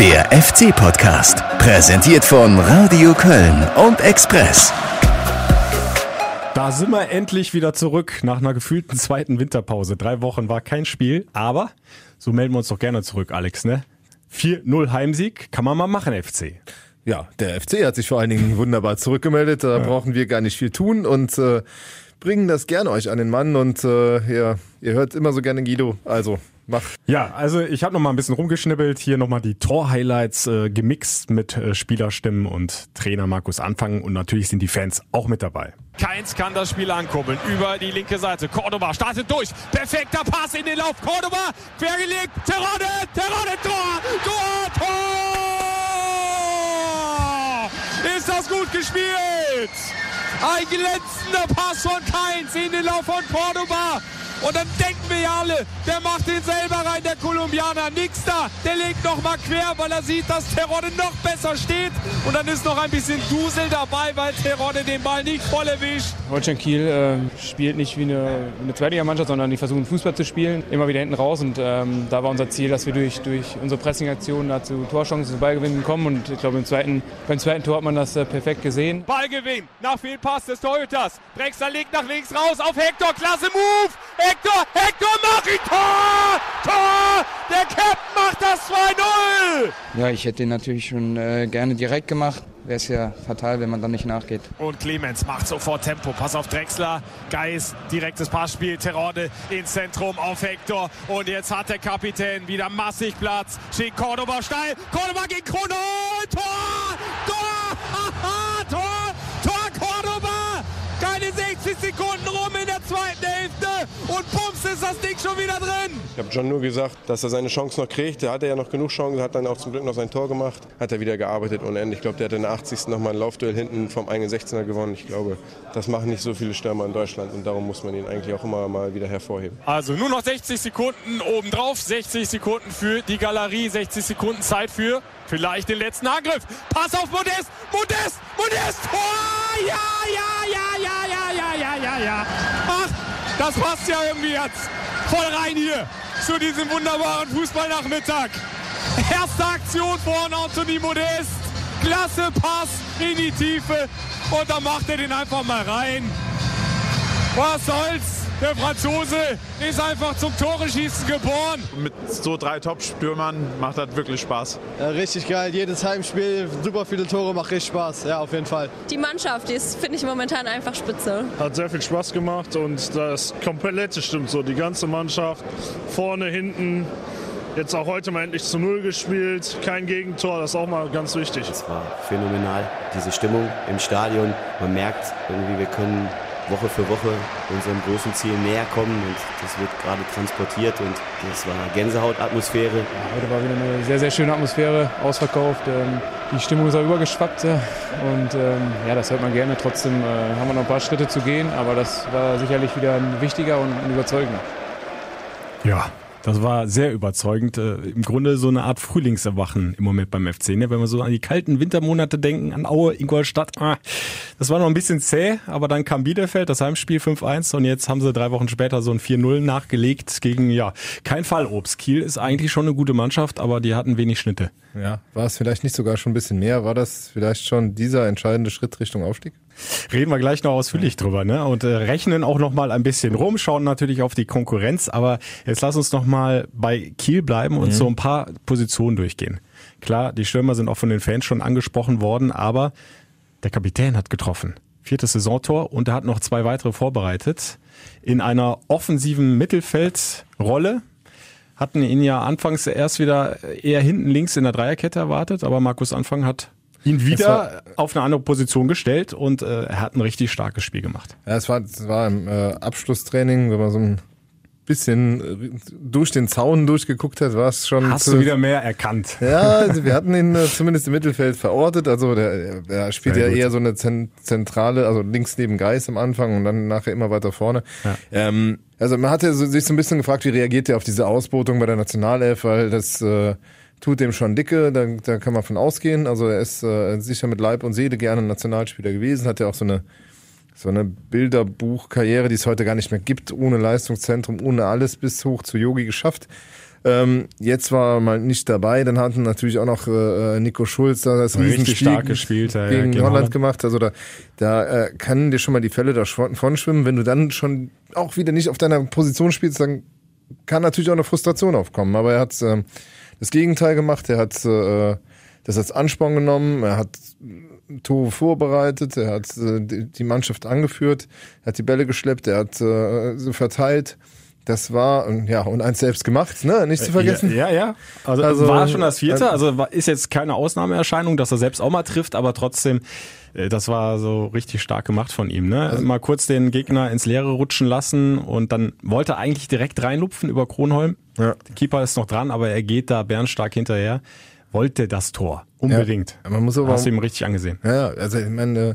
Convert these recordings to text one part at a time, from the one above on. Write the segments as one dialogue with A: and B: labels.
A: Der FC-Podcast, präsentiert von Radio Köln und Express.
B: Da sind wir endlich wieder zurück nach einer gefühlten zweiten Winterpause. Drei Wochen war kein Spiel, aber so melden wir uns doch gerne zurück, Alex, ne? 4-0 Heimsieg, kann man mal machen, FC.
C: Ja, der FC hat sich vor allen Dingen wunderbar zurückgemeldet. Da ja. brauchen wir gar nicht viel tun und äh, bringen das gerne euch an den Mann. Und äh, ja, ihr hört immer so gerne Guido. Also Mach.
B: Ja, also ich habe noch mal ein bisschen rumgeschnibbelt, hier noch mal die Tor-Highlights äh, gemixt mit äh, Spielerstimmen und Trainer Markus Anfang und natürlich sind die Fans auch mit dabei.
D: Keins kann das Spiel ankurbeln über die linke Seite. Cordoba startet durch. Perfekter Pass in den Lauf. Cordoba quergelegt. Terrode, Terrode, Tor, Tor, Tor! Ist das gut gespielt? Ein glänzender Pass von Keins in den Lauf von Cordoba. Und dann denken wir ja alle, der macht den selber rein, der Kolumbianer. Nix da. Der legt noch mal quer, weil er sieht, dass Terodde noch besser steht. Und dann ist noch ein bisschen Dusel dabei, weil Terodde den Ball nicht voll erwischt.
E: Holstein Kiel äh, spielt nicht wie eine, eine Zweitligamannschaft, sondern die versuchen Fußball zu spielen. Immer wieder hinten raus. Und ähm, da war unser Ziel, dass wir durch, durch unsere Pressing-Aktionen dazu Torchancen zu Ballgewinnen kommen. Und ich glaube, im zweiten, beim zweiten Tor hat man das äh, perfekt gesehen.
D: Ballgewinn nach Fehlpass des Torhüters. Drexler legt nach links raus auf Hector. Klasse Move. Hector, Hector macht ihn Tor! Tor! Der Captain macht das 2-0!
E: Ja, ich hätte ihn natürlich schon äh, gerne direkt gemacht. Wäre es ja fatal, wenn man dann nicht nachgeht.
D: Und Clemens macht sofort Tempo. Pass auf Drexler. Geis, direktes Passspiel. Terode ins Zentrum auf Hector. Und jetzt hat der Kapitän wieder massig Platz. Schickt Cordoba steil. Cordoba gegen Krono. Tor! Tor! Tor! Tor Cordoba! Keine 60 Sekunden rum in der zweiten Hälfte und bums ist das Ding schon wieder drin.
F: Ich habe John nur gesagt, dass er seine Chance noch kriegt. Der hatte ja noch genug Chancen, hat dann auch zum Glück noch sein Tor gemacht. Hat er wieder gearbeitet ohne Ende. Ich glaube, der hat in der 80. nochmal ein Laufduell hinten vom eigenen 16er gewonnen. Ich glaube, das machen nicht so viele Stürmer in Deutschland und darum muss man ihn eigentlich auch immer mal wieder hervorheben.
D: Also nur noch 60 Sekunden obendrauf, 60 Sekunden für die Galerie, 60 Sekunden Zeit für vielleicht den letzten Angriff. Pass auf Modest, Modest, Modest, Tor! Ja, ja, ja, ja, ja, ja, ja, ja, ja. Ach, das passt ja irgendwie jetzt voll rein hier zu diesem wunderbaren Fußballnachmittag. Erste Aktion von Anthony Modest. Klasse Pass in die Tiefe. Und dann macht er den einfach mal rein. Was soll's? Der Franzose ist einfach zum Tore-Schießen geboren.
G: Mit so drei Top-Stürmern macht das wirklich Spaß.
H: Ja, richtig geil. Jedes Heimspiel, super viele Tore, macht richtig Spaß. Ja, auf jeden Fall.
I: Die Mannschaft, die ist, finde ich, momentan einfach spitze.
J: Hat sehr viel Spaß gemacht und das Komplette stimmt so. Die ganze Mannschaft, vorne, hinten. Jetzt auch heute mal endlich zu Null gespielt. Kein Gegentor, das ist auch mal ganz wichtig.
K: Es war phänomenal, diese Stimmung im Stadion. Man merkt irgendwie, wir können Woche für Woche unserem großen Ziel näher kommen und das wird gerade transportiert und das war Gänsehautatmosphäre.
E: Ja, heute war wieder eine sehr, sehr schöne Atmosphäre, ausverkauft. Ähm, die Stimmung ist auch übergeschwappt und ähm, ja, das hört man gerne. Trotzdem äh, haben wir noch ein paar Schritte zu gehen, aber das war sicherlich wieder ein wichtiger und ein überzeugender.
B: Ja, das war sehr überzeugend. Äh, Im Grunde so eine Art Frühlingserwachen im Moment beim FC. Ne? Wenn wir so an die kalten Wintermonate denken, an Aue, Ingolstadt. Ah, das war noch ein bisschen zäh, aber dann kam Bielefeld, das Heimspiel 5-1 und jetzt haben sie drei Wochen später so ein 4-0 nachgelegt gegen, ja, kein Fallobst. Kiel ist eigentlich schon eine gute Mannschaft, aber die hatten wenig Schnitte.
C: Ja, war es vielleicht nicht sogar schon ein bisschen mehr? War das vielleicht schon dieser entscheidende Schritt Richtung Aufstieg?
B: Reden wir gleich noch ausführlich drüber, ne? Und äh, rechnen auch noch mal ein bisschen rum, schauen natürlich auf die Konkurrenz, aber jetzt lass uns noch mal bei Kiel bleiben und mhm. so ein paar Positionen durchgehen. Klar, die Stürmer sind auch von den Fans schon angesprochen worden, aber der Kapitän hat getroffen. Viertes Saisontor und er hat noch zwei weitere vorbereitet. In einer offensiven Mittelfeldrolle hatten ihn ja anfangs erst wieder eher hinten links in der Dreierkette erwartet, aber Markus Anfang hat ihn wieder auf eine andere Position gestellt und äh, er hat ein richtig starkes Spiel gemacht.
C: Ja, es war, es war im äh, Abschlusstraining, wenn man so ein bisschen äh, durch den Zaun durchgeguckt hat, war es schon.
B: Hast du wieder mehr erkannt?
C: Ja, also wir hatten ihn äh, zumindest im Mittelfeld verortet. Also der, der spielt Sehr ja gut. eher so eine zentrale, also links neben Geist am Anfang und dann nachher immer weiter vorne. Ja. Ähm, also man hatte sich so ein bisschen gefragt, wie reagiert er auf diese Ausbotung bei der Nationalelf, weil das äh, tut dem schon dicke, da, da kann man von ausgehen. Also er ist äh, sicher mit Leib und Seele gerne Nationalspieler gewesen, hat ja auch so eine so eine Bilderbuchkarriere, die es heute gar nicht mehr gibt, ohne Leistungszentrum, ohne alles bis hoch zu Yogi geschafft. Ähm, jetzt war er mal nicht dabei. Dann hatten natürlich auch noch äh, Nico Schulz da das
B: Richtig stark gespielt ja,
C: gegen,
B: gegen
C: Holland,
B: Holland.
C: gemacht. Also da, da äh, kann dir schon mal die Fälle davon schwimmen. Wenn du dann schon auch wieder nicht auf deiner Position spielst, dann kann natürlich auch eine Frustration aufkommen. Aber er hat äh, das Gegenteil gemacht. Er hat äh, das als Ansporn genommen. Er hat Tore vorbereitet. Er hat äh, die die Mannschaft angeführt. Er hat die Bälle geschleppt. Er hat äh, sie verteilt. Das war, ja, und eins selbst gemacht, ne? Nicht zu vergessen.
B: Ja, ja. ja. Also,
C: Also,
B: war schon das vierte.
C: äh,
B: Also ist jetzt keine Ausnahmeerscheinung, dass er selbst auch mal trifft, aber trotzdem, äh, das war so richtig stark gemacht von ihm. Ne?
C: Also
B: mal kurz den Gegner ins Leere rutschen lassen und dann wollte er eigentlich direkt reinlupfen über Kronholm.
C: Ja.
B: Der Keeper ist noch dran, aber er geht da bärenstark hinterher. Wollte das Tor. Unbedingt.
C: Ja, man muss aber
B: Hast du ihm richtig angesehen.
C: Ja, also ich meine, äh,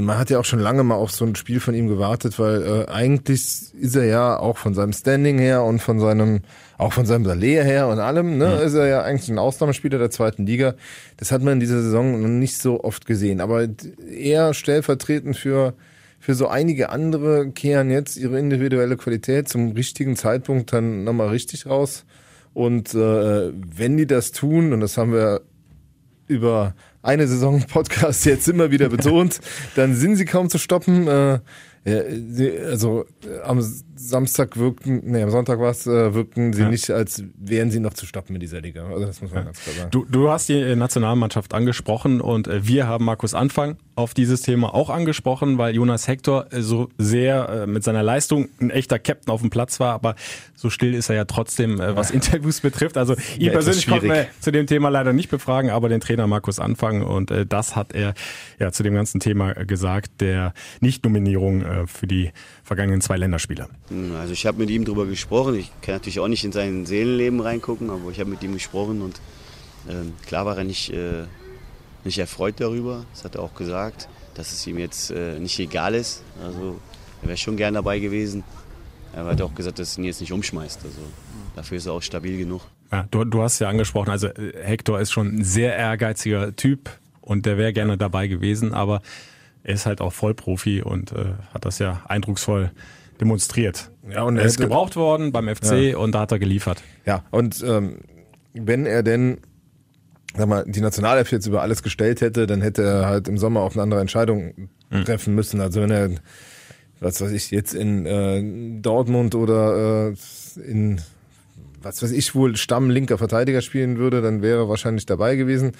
C: man hat ja auch schon lange mal auf so ein Spiel von ihm gewartet, weil äh, eigentlich ist er ja auch von seinem Standing her und von seinem, auch von seinem Salär her und allem, ne, ist er ja eigentlich ein Ausnahmespieler der zweiten Liga. Das hat man in dieser Saison noch nicht so oft gesehen. Aber eher stellvertretend für für so einige andere kehren jetzt ihre individuelle Qualität zum richtigen Zeitpunkt dann nochmal richtig raus. Und äh, wenn die das tun, und das haben wir über eine Saison Podcast jetzt immer wieder betont, dann sind sie kaum zu stoppen. Äh, also äh, am Samstag wirkten, nee, am Sonntag war es, äh, wirkten sie
B: Ja.
C: nicht, als wären sie noch zu stoppen in dieser Liga. Also das muss man ganz klar sagen.
B: Du, du hast die äh, Nationalmannschaft angesprochen und äh, wir haben Markus Anfang auf dieses Thema auch angesprochen, weil Jonas Hector äh, so sehr mit seiner Leistung ein echter Captain auf dem Platz war, aber so still ist er ja trotzdem, was Interviews betrifft. Also ihn
C: Ja,
B: persönlich konnten wir zu dem Thema leider nicht befragen, aber den Trainer Markus Anfang und das hat er ja zu dem ganzen Thema gesagt, der Nicht-Nominierung für die vergangenen zwei Länderspiele.
K: Also ich habe mit ihm drüber gesprochen. Ich kann natürlich auch nicht in sein Seelenleben reingucken, aber ich habe mit ihm gesprochen und ähm, klar war er nicht, äh, nicht erfreut darüber. Das hat er auch gesagt, dass es ihm jetzt äh, nicht egal ist. Also er wäre schon gern dabei gewesen. Er hat auch gesagt, dass es ihn jetzt nicht umschmeißt. Also dafür ist er auch stabil genug.
B: Ja, du, du hast ja angesprochen, also Hector ist schon ein sehr ehrgeiziger Typ und der wäre gerne dabei gewesen, aber er ist halt auch Vollprofi und äh, hat das ja eindrucksvoll demonstriert.
C: Ja, und
B: er
C: er
B: ist
C: hätte-
B: gebraucht worden beim FC
C: Ja.
B: und da hat er geliefert.
C: Ja, und ähm, wenn er denn sag mal, die Nationalelf jetzt über alles gestellt hätte, dann hätte er halt im Sommer auch eine andere Entscheidung treffen müssen. Also wenn er, was weiß ich, jetzt in äh, Dortmund oder äh, in was weiß ich wohl Stamm linker Verteidiger spielen würde, dann wäre er wahrscheinlich dabei gewesen.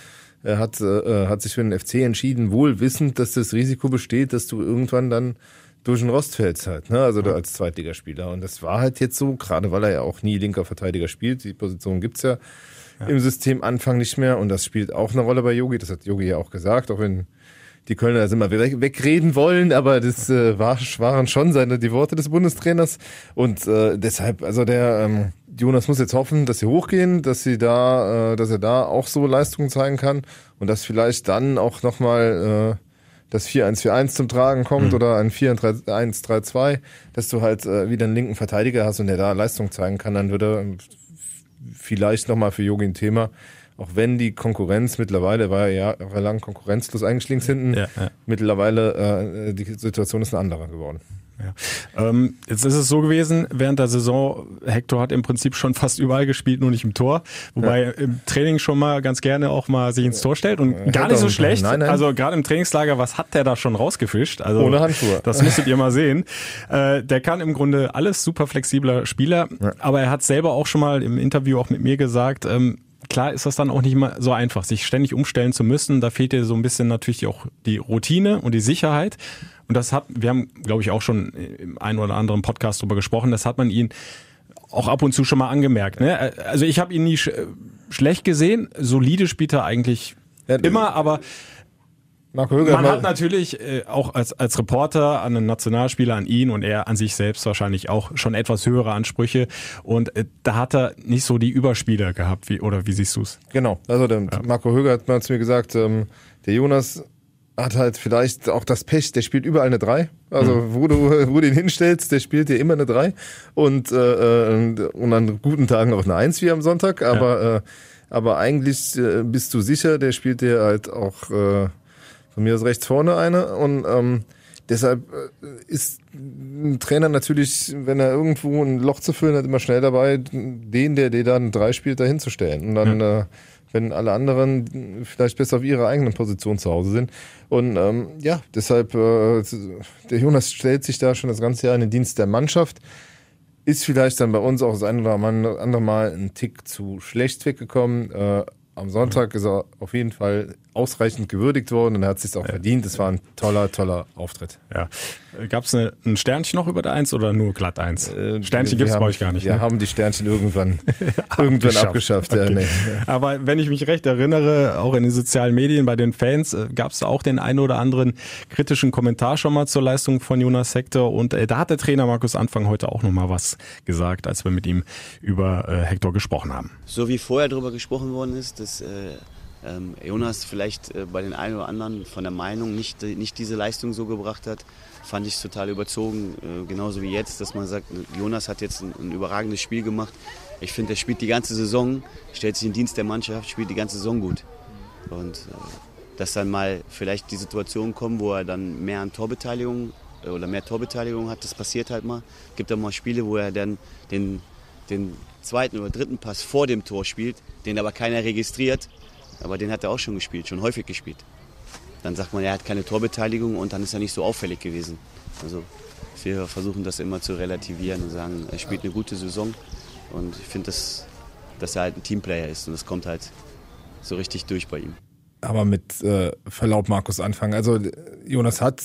C: Er hat, äh, hat sich für den FC entschieden, wohl wissend, dass das Risiko besteht, dass du irgendwann dann durch den Rost fällst halt, ne? also da als Zweitligaspieler. Und das war halt jetzt so, gerade weil er ja auch nie linker Verteidiger spielt. Die Position gibt's ja, im System Anfang nicht mehr und das spielt auch eine Rolle bei Yogi. Das hat Yogi ja auch gesagt, auch wenn die Kölner das immer weg, wegreden wollen, aber das äh, war, waren schon seine die Worte des Bundestrainers und äh, deshalb, also der ähm, Jonas muss jetzt hoffen, dass sie hochgehen, dass sie da, äh, dass er da auch so Leistungen zeigen kann und dass vielleicht dann auch nochmal äh, das 4-1-4-1 zum Tragen kommt oder ein 4-1-3-2, dass du halt äh, wieder einen linken Verteidiger hast und der da Leistung zeigen kann, dann würde ähm, vielleicht nochmal für Yogi ein Thema. Auch wenn die Konkurrenz mittlerweile war ja jahrelang konkurrenzlos eigentlich links hinten.
B: Ja, ja.
C: Mittlerweile äh, die Situation ist eine andere geworden.
B: Ja. Ähm, jetzt ist es so gewesen, während der Saison, Hector hat im Prinzip schon fast überall gespielt, nur nicht im Tor. Wobei er im Training schon mal ganz gerne auch mal sich ins Tor stellt und gar nicht so schlecht.
C: nein, nein.
B: Also gerade im Trainingslager, was hat der da schon rausgefischt? Also,
C: Ohne Handschuhe.
B: Das müsstet ihr mal sehen. Äh, der kann im Grunde alles, super flexibler Spieler. Aber er hat selber auch schon mal im Interview auch mit mir gesagt, ähm, klar ist das dann auch nicht mal so einfach, sich ständig umstellen zu müssen. Da fehlt dir so ein bisschen natürlich auch die Routine und die Sicherheit. Und das hat, wir haben, glaube ich, auch schon im einen oder anderen Podcast drüber gesprochen, das hat man ihn auch ab und zu schon mal angemerkt. Ne? Also ich habe ihn nie sch schlecht gesehen. Solide spielt er eigentlich immer, aber
C: Marco Höger
B: man
C: hat
B: natürlich äh, auch als, als Reporter an einen Nationalspieler, an ihn und er an sich selbst wahrscheinlich auch schon etwas höhere Ansprüche. Und äh, da hat er nicht so die Überspieler gehabt, wie, oder wie siehst du's?
C: Genau, also der Marco Höger hat mal zu mir gesagt, ähm, der Jonas hat halt vielleicht auch das Pech, der spielt überall eine 3. Also wo du wo du ihn hinstellst, der spielt dir immer eine 3 und äh, und, und an guten Tagen auch eine 1 wie am Sonntag, aber äh, aber eigentlich äh, bist du sicher, der spielt dir halt auch äh, von mir aus rechts vorne eine und ähm, deshalb äh, ist ein Trainer natürlich, wenn er irgendwo ein Loch zu füllen hat, immer schnell dabei, den, der dir dann drei spielt, dahin zu stellen. Und dann, ja. äh, wenn alle anderen vielleicht besser auf ihrer eigenen Position zu Hause sind. Und ähm, ja, deshalb, äh, der Jonas stellt sich da schon das ganze Jahr in den Dienst der Mannschaft. Ist vielleicht dann bei uns auch das eine oder andere Mal ein Tick zu schlecht weggekommen. Äh, am Sonntag ist er auf jeden Fall ausreichend gewürdigt worden und er hat sich auch verdient. Es war ein toller, toller Auftritt.
B: Ja. Gab es ein Sternchen noch über der Eins oder nur glatt Eins? Äh, Sternchen gibt es bei euch gar nicht.
C: Wir ne? haben die Sternchen irgendwann, irgendwann abgeschafft.
B: Okay.
C: Ja, nee.
B: Aber wenn ich mich recht erinnere, auch in den sozialen Medien bei den Fans, äh, gab es auch den einen oder anderen kritischen Kommentar schon mal zur Leistung von Jonas Hector. Und äh, da hat der Trainer Markus Anfang heute auch noch mal was gesagt, als wir mit ihm über äh, Hector gesprochen haben.
K: So wie vorher darüber gesprochen worden ist, dass äh, ähm, Jonas vielleicht äh, bei den einen oder anderen von der Meinung nicht, nicht diese Leistung so gebracht hat, fand ich total überzogen. Äh, genauso wie jetzt, dass man sagt, Jonas hat jetzt ein, ein überragendes Spiel gemacht. Ich finde, er spielt die ganze Saison, stellt sich in Dienst der Mannschaft, spielt die ganze Saison gut. Und äh, dass dann mal vielleicht die Situation kommt, wo er dann mehr an Torbeteiligung äh, oder mehr Torbeteiligung hat, das passiert halt mal. Es gibt auch mal Spiele, wo er dann den, den zweiten oder dritten Pass vor dem Tor spielt, den aber keiner registriert aber den hat er auch schon gespielt, schon häufig gespielt. Dann sagt man, er hat keine Torbeteiligung und dann ist er nicht so auffällig gewesen. Also wir versuchen das immer zu relativieren und sagen, er spielt eine gute Saison und ich finde, dass, dass er halt ein Teamplayer ist und das kommt halt so richtig durch bei ihm.
C: Aber mit äh, Verlaub Markus anfangen. Also Jonas hat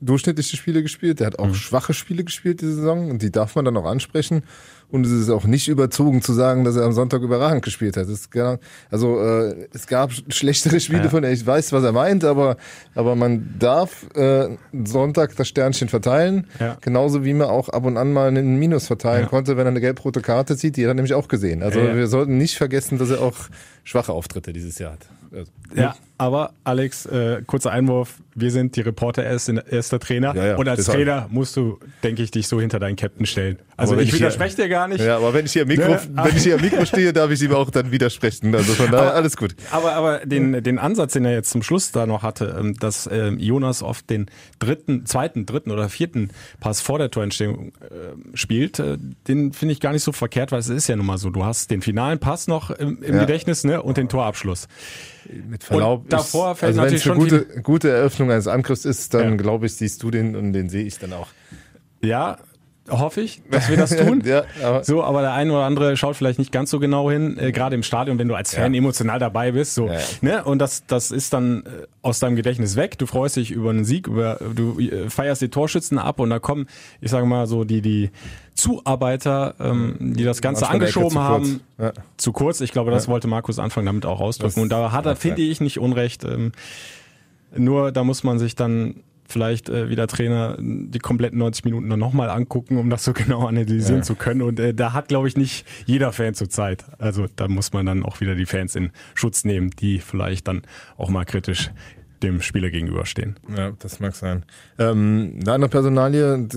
C: durchschnittliche Spiele gespielt, der hat auch mhm. schwache Spiele gespielt diese Saison und die darf man dann auch ansprechen. Und es ist auch nicht überzogen zu sagen, dass er am Sonntag überragend gespielt hat. Genau, also äh, es gab schlechtere Spiele ja. von er. Ich weiß, was er meint, aber aber man darf äh, Sonntag das Sternchen verteilen, ja. genauso wie man auch ab und an mal einen Minus verteilen ja. konnte, wenn er eine gelb-rote Karte sieht. Die hat er nämlich auch gesehen. Also wir sollten nicht vergessen, dass er auch schwache Auftritte dieses Jahr hat.
B: Also, ja, aber Alex, äh, kurzer Einwurf, wir sind die Reporter, er ist, er ist der Trainer. Ja, ja, und als Trainer musst du, denke ich, dich so hinter deinen Captain stellen. Also ich, ich widerspreche dir gar nicht.
C: Ja, aber wenn ich hier am Mikro, ne? wenn ich hier am Mikro stehe, darf ich ihm auch dann widersprechen. Also von daher
B: aber,
C: alles gut.
B: Aber, aber den, den Ansatz, den er jetzt zum Schluss da noch hatte, ähm, dass ähm, Jonas oft den dritten, zweiten, dritten oder vierten Pass vor der Torentstehung äh, spielt, äh, den finde ich gar nicht so verkehrt, weil es ist ja nun mal so, du hast den finalen Pass noch im, im Gedächtnis ne, und den Torabschluss
C: mit Verlaub.
B: Und davor
C: ist, fällt also natürlich schon gute, gute Eröffnung eines Angriffs ist, dann ja. glaube ich, siehst du den und den sehe ich dann auch.
B: Ja, hoffe ich, dass wir das tun. ja, aber so, aber der eine oder andere schaut vielleicht nicht ganz so genau hin, äh, gerade im Stadion, wenn du als Fan ja. emotional dabei bist. So, ja, ne? Und das, das ist dann äh, aus deinem Gedächtnis weg. Du freust dich über einen Sieg, über du äh, feierst die Torschützen ab und da kommen, ich sage mal so die die Zuarbeiter, ähm, die das Ganze Manchmal angeschoben zu haben, ja. zu kurz. Ich glaube, das wollte Markus Anfang damit auch ausdrücken. Das und da hat er, finde ich, nicht Unrecht. Ähm, nur da muss man sich dann vielleicht äh, wieder Trainer die kompletten 90 Minuten dann nochmal angucken, um das so genau analysieren ja. zu können. Und äh, da hat, glaube ich, nicht jeder Fan zur Zeit. Also da muss man dann auch wieder die Fans in Schutz nehmen, die vielleicht dann auch mal kritisch dem Spieler gegenüberstehen.
C: Ja, das mag sein. Ähm, eine andere Personalie,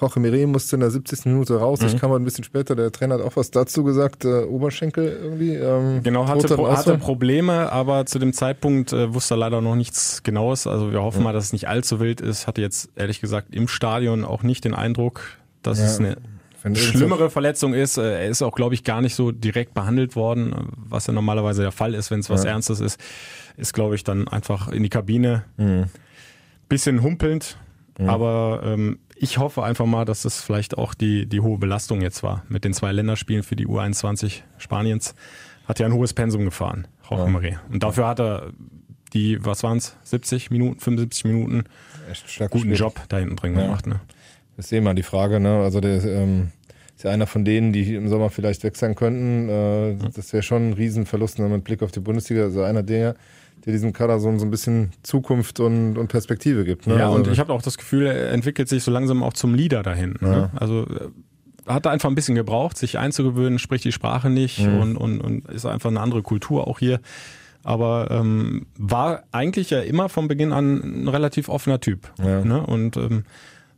C: Jorge Mire musste in der 70. Minute raus. Mhm. Ich kam mal ein bisschen später, der Trainer hat auch was dazu gesagt, äh, Oberschenkel irgendwie. Ähm,
B: genau, hatte, Pro hatte Probleme, aber zu dem Zeitpunkt äh, wusste er leider noch nichts Genaues. Also wir hoffen mhm. mal, dass es nicht allzu wild ist. Hatte jetzt ehrlich gesagt im Stadion auch nicht den Eindruck, dass ja. es eine schlimmere Verletzung ist. Äh, er ist auch, glaube ich, gar nicht so direkt behandelt worden, was ja normalerweise der Fall ist, wenn es was ja. Ernstes ist ist, glaube ich, dann einfach in die Kabine. Mhm. Bisschen humpelnd, mhm. aber ähm, ich hoffe einfach mal, dass das vielleicht auch die, die hohe Belastung jetzt war mit den zwei Länderspielen für die U21 Spaniens. Hat ja ein hohes Pensum gefahren, Jorge ja. Und dafür hat er die, was waren es, 70 Minuten, 75 Minuten, guten gespielt. Job da hinten drin ja. gemacht. Ne?
C: Das ist eh mal die Frage, ne? Also der ähm, ist ja einer von denen, die im Sommer vielleicht weg sein könnten. Äh, das wäre schon ein Riesenverlust ne, mit Blick auf die Bundesliga. Also einer der, der diesem Kader so, so ein bisschen Zukunft und, und Perspektive gibt. Ne?
B: Ja, also, und ich habe auch das Gefühl, er entwickelt sich so langsam auch zum Leader dahin. Ja. Ne? Also äh, hat er einfach ein bisschen gebraucht, sich einzugewöhnen, spricht die Sprache nicht mhm. und, und, und ist einfach eine andere Kultur auch hier. Aber ähm, war eigentlich ja immer von Beginn an ein relativ offener Typ. Ja. Ne? Und ähm,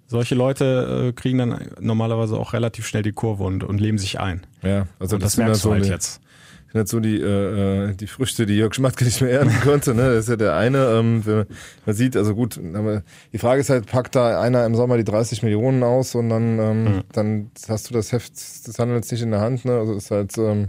B: solche Leute äh, kriegen dann normalerweise auch relativ schnell die Kurve und, und leben sich ein.
C: Ja, also
B: und das, das merkst du halt jetzt
C: sind jetzt so die, äh, die Früchte, die Jörg Schmatke nicht mehr ernten konnte. Ne? Das ist ja der eine. Ähm, man sieht, also gut, aber die Frage ist halt, packt da einer im Sommer die 30 Millionen aus und dann, ähm, mhm. dann hast du das Heft des Handels nicht in der Hand. Ne? Also ist halt ähm,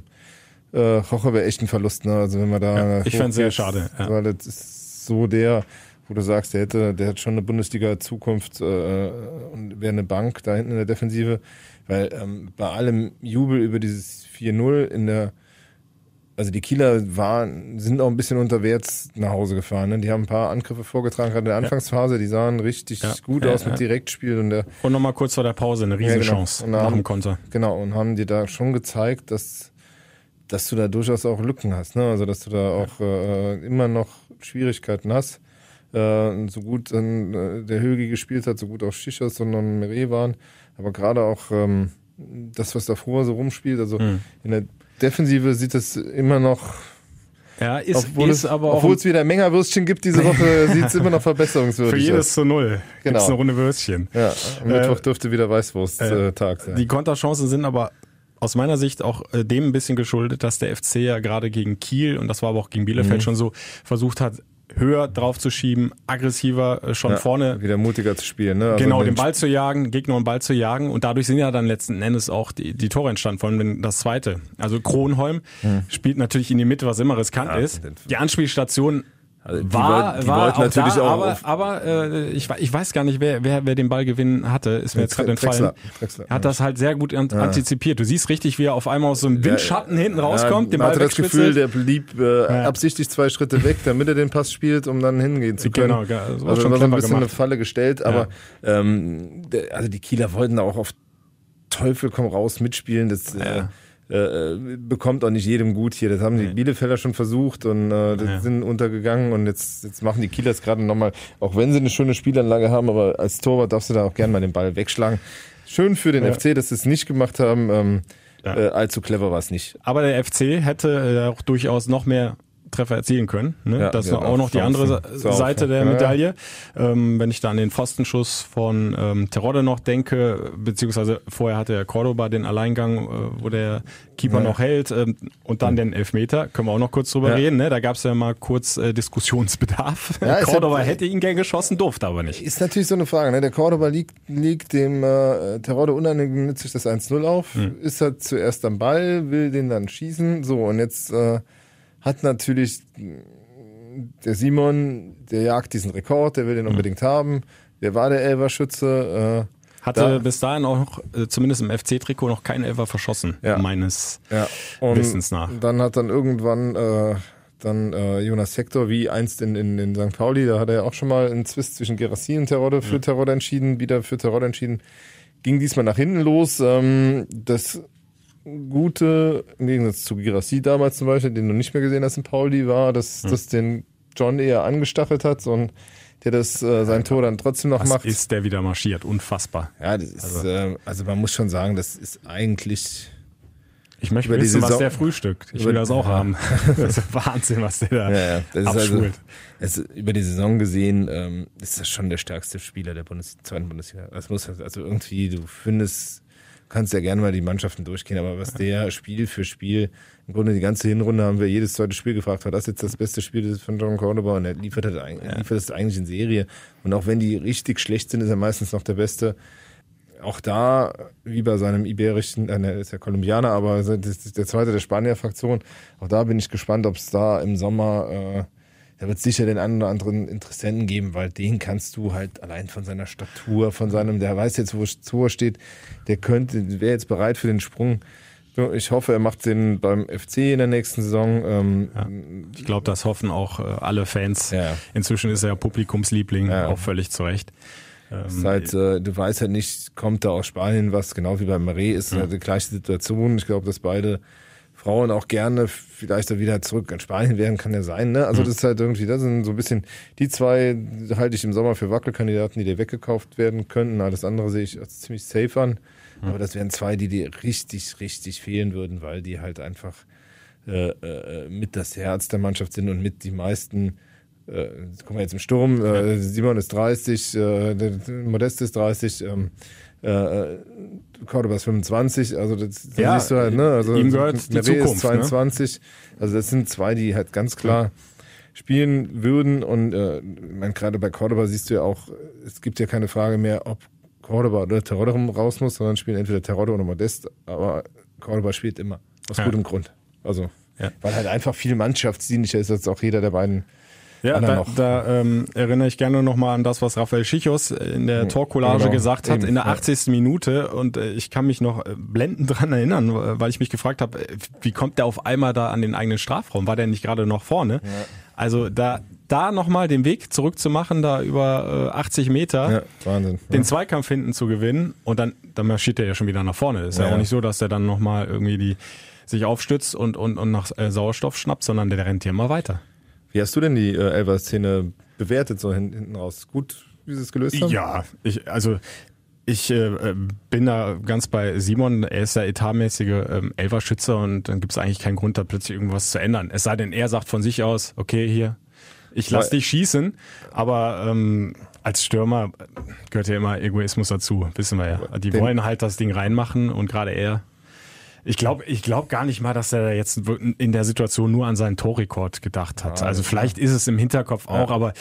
C: äh, Roche wäre echt ein Verlust. Ne? Also wenn man da
B: ja, ich fände sehr schade.
C: Ja. Weil das ist so der, wo du sagst, der hätte, der hat schon eine Bundesliga-Zukunft äh, und wäre eine Bank da hinten in der Defensive. Weil ähm, bei allem Jubel über dieses 4-0 in der also die Kieler waren, sind auch ein bisschen unterwärts nach Hause gefahren. Ne? Die haben ein paar Angriffe vorgetragen, gerade in der Anfangsphase, die sahen richtig ja. gut ja, aus mit Direktspiel. Und, der,
B: und nochmal kurz vor der Pause eine Riesenchance
C: genau. nach dem Konter. Genau, und haben dir da schon gezeigt, dass, dass du da durchaus auch Lücken hast. Ne? Also dass du da auch äh, immer noch Schwierigkeiten hast. Äh, so gut äh, der Höge gespielt hat, so gut auch Schichers und Meret waren. Aber gerade auch ähm, das, was davor so rumspielt, also mhm. in der Defensive sieht es immer noch.
B: Ja, ist,
C: obwohl
B: ist
C: es,
B: aber
C: Obwohl es wieder Mengerwürstchen gibt diese Woche, sieht es immer noch verbesserungswürdig
B: Für jedes zu Null
C: genau.
B: gibt eine Runde Würstchen.
C: Ja, am äh, Mittwoch dürfte wieder Weißwurst-Tag äh, sein.
B: Die Konterchancen sind aber aus meiner Sicht auch äh, dem ein bisschen geschuldet, dass der FC ja gerade gegen Kiel und das war aber auch gegen Bielefeld mhm. schon so versucht hat, höher drauf zu schieben, aggressiver äh, schon ja, vorne.
C: Wieder mutiger zu spielen, ne? Also
B: genau, den Ball zu jagen, Gegner und Ball zu jagen und dadurch sind ja dann letzten Endes auch die, die Tore entstanden, vor allem das zweite. Also Kronholm hm. spielt natürlich in die Mitte, was immer riskant ja, ist. Die Anspielstation also die war, wollten, die war auch natürlich da, auch aber, aber äh, ich, ich weiß gar nicht, wer, wer, wer den Ballgewinn hatte, ist mir jetzt gerade entfallen. Er hat das halt sehr gut an, ja. antizipiert. Du siehst richtig, wie er auf einmal aus so einem Windschatten ja, hinten rauskommt, ja, den Ball
C: hatte das Gefühl, der blieb äh, absichtlich zwei Schritte weg, damit er den Pass spielt, um dann hingehen zu können. Genau, also war schon war so ein bisschen gemacht. eine Falle gestellt, aber ähm, also die Kieler wollten da auch auf Teufel komm raus mitspielen. Das, äh, äh, bekommt auch nicht jedem gut hier. Das haben die Bielefelder schon versucht und äh, ja. sind untergegangen und jetzt, jetzt machen die Kielers gerade nochmal, auch wenn sie eine schöne Spielanlage haben, aber als Torwart darfst du da auch gerne mal den Ball wegschlagen. Schön für den ja. FC, dass sie es nicht gemacht haben. Ähm, ja. äh, allzu clever war es nicht.
B: Aber der FC hätte äh, auch durchaus noch mehr Treffer erzielen können. Ne? Ja, das ist auch noch die andere Seite der Medaille. Ja. Ähm, wenn ich da an den Pfostenschuss von ähm, Terodde noch denke, beziehungsweise vorher hatte er Cordoba den Alleingang, äh, wo der Keeper ja. noch hält ähm, und dann den Elfmeter, können wir auch noch kurz drüber reden. Ne? Da gab es ja mal kurz äh, Diskussionsbedarf. Cordoba hätte ihn gern geschossen, durfte aber nicht.
C: Ist natürlich so eine Frage. Ne? Der Cordoba liegt, liegt dem äh, Terodde uneigennützig das 1-0 auf, hm. ist er zuerst am Ball, will den dann schießen. So, und jetzt... Äh, hat natürlich der Simon, der jagt diesen Rekord, der will den mhm. unbedingt haben. Der war der Elverschütze.
B: Äh, hatte da, bis dahin auch äh, zumindest im FC-Trikot noch kein Elfer verschossen, ja. meines ja. Wissens nach.
C: Dann hat dann irgendwann äh, dann äh, Jonas Hector, wie einst in, in, in St. Pauli, da hat er ja auch schon mal einen Zwist zwischen Gerassi und Terodde für ja. Terodde entschieden, wieder für Terodde entschieden. Ging diesmal nach hinten los. Ähm, das Gute, im Gegensatz zu Girassi damals zum Beispiel, den du nicht mehr gesehen hast in Pauli, war, dass hm. das den John eher angestachelt hat und der das äh, sein Tor dann trotzdem noch
B: Was
C: macht.
B: ist der wieder marschiert, unfassbar.
C: Ja, das ist, also, äh, also man muss schon sagen, das ist eigentlich.
B: Ich möchte wissen, Saison, was der frühstückt. Ich will das auch ja. haben. Das ist Wahnsinn, was der da ja, ja. Das abschult.
C: Ist also, über die Saison gesehen ähm, ist das schon der stärkste Spieler der Bundes zweiten Bundesliga. Das muss also irgendwie, du findest kannst ja gerne mal die Mannschaften durchgehen, aber was der Spiel für Spiel, im Grunde die ganze Hinrunde haben wir jedes zweite Spiel gefragt, war das jetzt das beste Spiel von John Cordoba und er liefert das, liefert das eigentlich in Serie. Und auch wenn die richtig schlecht sind, ist er meistens noch der Beste. Auch da, wie bei seinem iberischen, äh, er ist ja Kolumbianer, aber der zweite der Spanier-Fraktion, auch da bin ich gespannt, ob es da im Sommer äh, da wird es sicher den einen oder anderen Interessenten geben, weil den kannst du halt allein von seiner Statur, von seinem, der weiß jetzt, wo er steht, der könnte, wäre jetzt bereit für den Sprung. Ich hoffe, er macht den beim FC in der nächsten Saison. Ähm,
B: ja, ich glaube, das hoffen auch äh, alle Fans. Ja. Inzwischen ist er Publikumsliebling, ja. auch völlig zu Recht.
C: Ähm, halt, äh, du weißt halt nicht, kommt da aus Spanien was, genau wie bei Marais ist mhm. die gleiche Situation. Ich glaube, dass beide Frauen auch gerne vielleicht wieder zurück in Spanien wären, kann ja sein, ne? Also mhm. das ist halt irgendwie, das sind so ein bisschen, die zwei halte ich im Sommer für Wackelkandidaten, die dir weggekauft werden könnten. Alles andere sehe ich als ziemlich safe an. Mhm. Aber das wären zwei, die dir richtig, richtig fehlen würden, weil die halt einfach äh, äh, mit das Herz der Mannschaft sind und mit die meisten äh, guck mal jetzt im Sturm, äh, Simon ist 30, äh, Modest ist 30, ähm, äh, Cordoba ist 25, also das, das
B: Ja,
C: siehst du halt, ne? Also
B: ihm gehört die Zukunft,
C: ist 22. Also das sind zwei, die halt ganz klar spielen würden und äh, ich meine, gerade bei Cordoba siehst du ja auch, es gibt ja keine Frage mehr, ob Cordoba oder Terodde raus muss, sondern spielen entweder Terodde oder Modest, aber Cordoba spielt immer. Aus
B: Ja.
C: gutem Grund. Also,
B: Ja.
C: weil halt einfach viel mannschaftsdienlicher ist als auch jeder der beiden
B: Ja, da, da ähm, erinnere ich gerne nochmal an das, was Raphael Schichos in der Torcollage
C: genau,
B: gesagt hat,
C: eben,
B: in der
C: ja.
B: 80. Minute. Und äh, ich kann mich noch äh, blendend dran erinnern, weil ich mich gefragt habe, äh, wie kommt der auf einmal da an den eigenen Strafraum? War der nicht gerade noch vorne? Also da, da nochmal den Weg zurückzumachen, da über äh, 80 Meter.
C: Ja, Wahnsinn.
B: Den Zweikampf hinten zu gewinnen und dann, dann marschiert er ja schon wieder nach vorne. Ist ja,
C: Ja.
B: auch nicht so, dass der dann nochmal irgendwie die sich aufstützt und, und, und nach äh, Sauerstoff schnappt, sondern der rennt hier immer weiter.
C: Wie hast du denn die äh, Elfer-Szene bewertet, so hin, hinten raus? Gut, wie sie es gelöst haben?
B: Ja, ich, also ich äh, äh, bin da ganz bei Simon. Er ist der etatmäßige ähm, Elferschützer und dann gibt es eigentlich keinen Grund, da plötzlich irgendwas zu ändern. Es sei denn, er sagt von sich aus, okay, hier, ich lass dich schießen, aber ähm, als Stürmer gehört ja immer Egoismus dazu, wissen wir ja. Die wollen halt das Ding reinmachen und gerade er. Ich glaube ich glaub gar nicht mal, dass er jetzt in der Situation nur an seinen Torrekord gedacht hat. Also vielleicht ist es im Hinterkopf auch, aber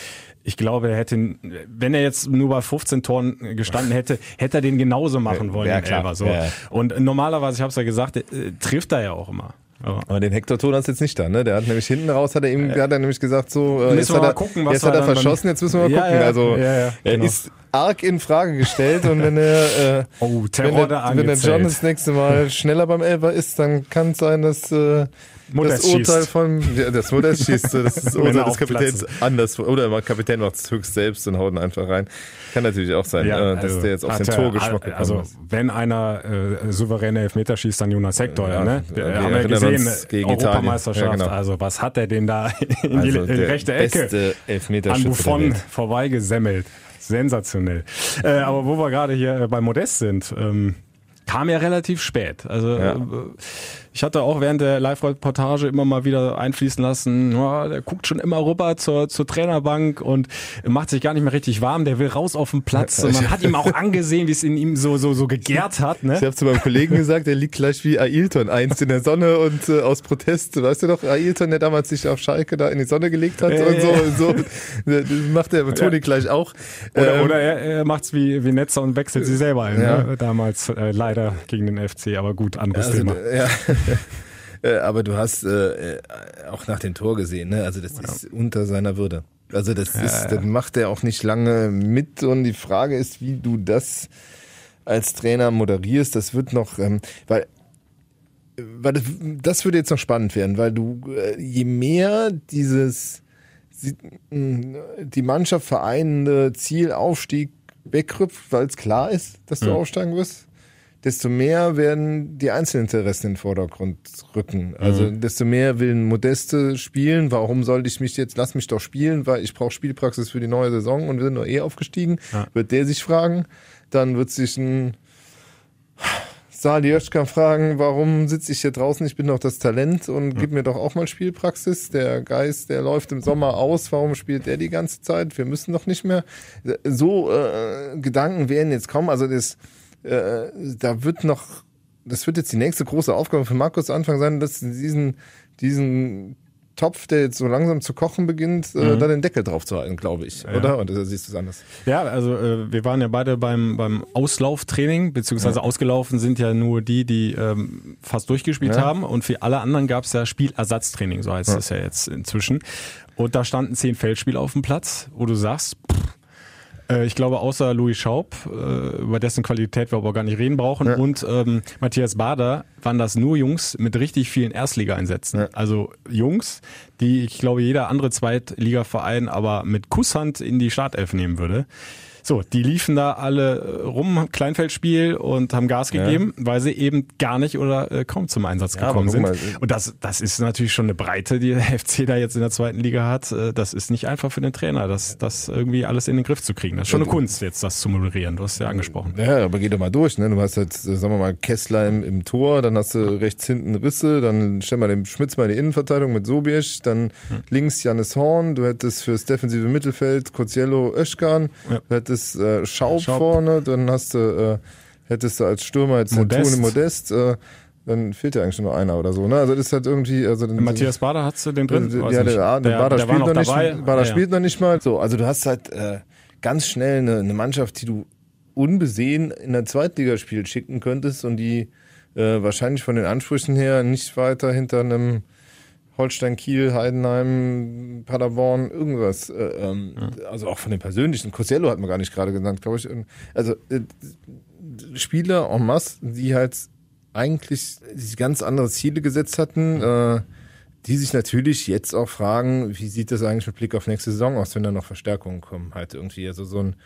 B: ich glaube, er hätte, wenn er jetzt nur bei 15 Toren gestanden hätte, hätte er den genauso machen wollen,
C: Ja, klar.
B: So.
C: Ja.
B: Und normalerweise, ich habe es ja gesagt, äh, trifft er ja auch immer. Aber
C: Aber den Hector Ton jetzt nicht da, ne? Der hat nämlich hinten raus, hat er ihm, hat er nämlich gesagt, so, äh, jetzt hat er,
B: gucken,
C: jetzt hat er verschossen, jetzt müssen wir mal
B: Ja,
C: gucken.
B: ja,
C: also,
B: ja, ja,
C: er
B: genau.
C: ist arg in Frage gestellt und wenn er, äh,
B: Oh,
C: wenn der, wenn der John das nächste Mal schneller beim Elfer ist, dann kann es sein, dass, äh, das
B: Modest
C: Urteil
B: schießt.
C: von, ja, das Modest schießt, das ist das Urteil des Kapitäns anders, oder der Kapitän macht es höchst selbst und haut ihn einfach rein. Kann natürlich auch sein, äh, dass
B: also
C: der jetzt auf den Torgeschmack gekommen
B: Also,
C: ist.
B: wenn einer äh, souveräne Elfmeter schießt, dann Jonas Hector,
C: Ja,
B: ne?
C: wir
B: Wir haben ja gesehen,
C: gegen
B: Europameisterschaft.
C: Ja, genau.
B: also was hat er denn da in
C: Also
B: die
C: der
B: rechte Ecke an Buffon vorbeigesemmelt. Sensationell. Äh, aber wo wir gerade hier äh, bei Modest sind, ähm, kam ja relativ spät. Also
C: Ja.
B: Äh, ich hatte auch während der Live-Reportage immer mal wieder einfließen lassen, ja, der guckt schon immer rüber zur, zur Trainerbank und macht sich gar nicht mehr richtig warm, der will raus auf den Platz. Und man hat ihm auch angesehen, wie es in ihm so, so, so gegärt hat.
C: Ich
B: Ne?
C: habe zu meinem Kollegen gesagt, er liegt gleich wie Ailton einst in der Sonne und äh, aus Protest, weißt du doch, Ailton, der damals sich auf Schalke da in die Sonne gelegt hat
B: Ja,
C: und
B: ja,
C: so,
B: ja.
C: und so. Das macht der Toni gleich auch.
B: Oder,
C: Ähm,
B: oder er, er macht's wie, wie Netzer und wechselt sie selber ein.
C: Ja.
B: Ne? Damals äh, leider gegen den FC, aber gut, anderes
C: also,
B: Thema.
C: ja. Äh, Aber du hast äh, äh, auch nach dem Tor gesehen, ne? Also das ist unter seiner Würde. Also das ist, das macht er auch nicht lange mit und die Frage ist, wie du das als Trainer moderierst. Das wird noch, ähm, weil weil das, das würde jetzt noch spannend werden, weil du äh, je mehr dieses mh, die Mannschaft vereinende Zielaufstieg wegrückt, weil es klar ist, dass du
B: Mhm.
C: aufsteigen wirst, desto mehr werden die Einzelinteressen in den Vordergrund rücken. Also
B: Mhm.
C: desto mehr will ein Modeste spielen. Warum sollte ich mich jetzt, lass mich doch spielen, weil ich brauche Spielpraxis für die neue Saison und wir sind nur eh aufgestiegen.
B: Ja.
C: Wird der sich fragen. Dann wird sich ein Sali Özkan fragen, warum sitze ich hier draußen? Ich bin doch das Talent und gib mir doch auch mal Spielpraxis. Der Geist, der läuft im Sommer aus. Warum spielt der die ganze Zeit? Wir müssen doch nicht mehr. So äh, Gedanken werden jetzt kommen. Also das, äh, da wird noch, das wird jetzt die nächste große Aufgabe für Markus Anfang sein, dass diesen, diesen Topf, der jetzt so langsam zu kochen beginnt, äh,
B: Mhm.
C: da den Deckel drauf zu halten, glaube ich.
B: Ja.
C: Oder? Und da siehst du es anders.
B: Ja, also äh, wir waren ja beide beim, beim Auslauftraining, beziehungsweise ausgelaufen sind ja nur die, die ähm, fast durchgespielt
C: Ja.
B: haben. Und für alle anderen gab es ja Spielersatztraining, so heißt
C: Ja.
B: es ja jetzt inzwischen. Und da standen zehn Feldspieler auf dem Platz, wo du sagst, pff, äh, ich glaube, außer Louis Schaub, äh, über dessen Qualität wir aber gar nicht reden brauchen,
C: Ja.
B: und ähm, Matthias Bader waren das nur Jungs mit richtig vielen Erstligaeinsätzen.
C: Ja.
B: Also Jungs, die ich glaube jeder andere Zweitligaverein aber mit Kusshand in die Startelf nehmen würde. So, die liefen da alle äh, rum, Kleinfeldspiel und haben Gas
C: Ja.
B: gegeben, weil sie eben gar nicht oder äh, kaum zum Einsatz
C: Ja,
B: gekommen
C: guck
B: sind.
C: mal,
B: und das, das ist natürlich schon eine Breite, die der FC da jetzt in der zweiten Liga hat. Äh, Das ist nicht einfach für den Trainer, das, das irgendwie alles in den Griff zu kriegen. Das ist schon eine Kunst, jetzt das zu moderieren. Du hast ja angesprochen.
C: Ja, aber geh doch mal durch, ne? Du hast äh, sagen wir mal, Kessler im, im Tor, dann hast du rechts hinten Risse, dann stell mal den Schmitz mal in die Innenverteidigung mit Sobiesch, dann
B: Hm.
C: links Janis Horn, du hättest fürs defensive Mittelfeld Koziello Özkan,
B: Ja.
C: du hättest äh, Schaub,
B: Schaub.
C: vorne, dann hast du hättest du als Stürmer jetzt Modest, Modest äh, dann fehlt ja eigentlich nur einer oder so. Ne? Also das ist halt irgendwie. Also
B: den, Matthias Bader hast du den drin?
C: Ja, der, der, der, Bader, der spielt, noch, nicht, Bader ja, spielt noch nicht mal. So, also du hast halt äh, ganz schnell eine, eine Mannschaft, die du unbesehen in der Zweitligaspiel schicken könntest und die äh, wahrscheinlich von den Ansprüchen her nicht weiter hinter einem Holstein, Kiel, Heidenheim, Paderborn, irgendwas. Äh, ähm, ja. Also auch von den persönlichen. Cosello hat man gar nicht gerade genannt, glaube ich. Also äh, Spieler en masse, die halt eigentlich ganz andere Ziele gesetzt hatten, äh, die sich natürlich jetzt auch fragen, wie sieht das eigentlich mit Blick auf nächste Saison aus, wenn da noch Verstärkungen kommen, halt irgendwie. Also so ein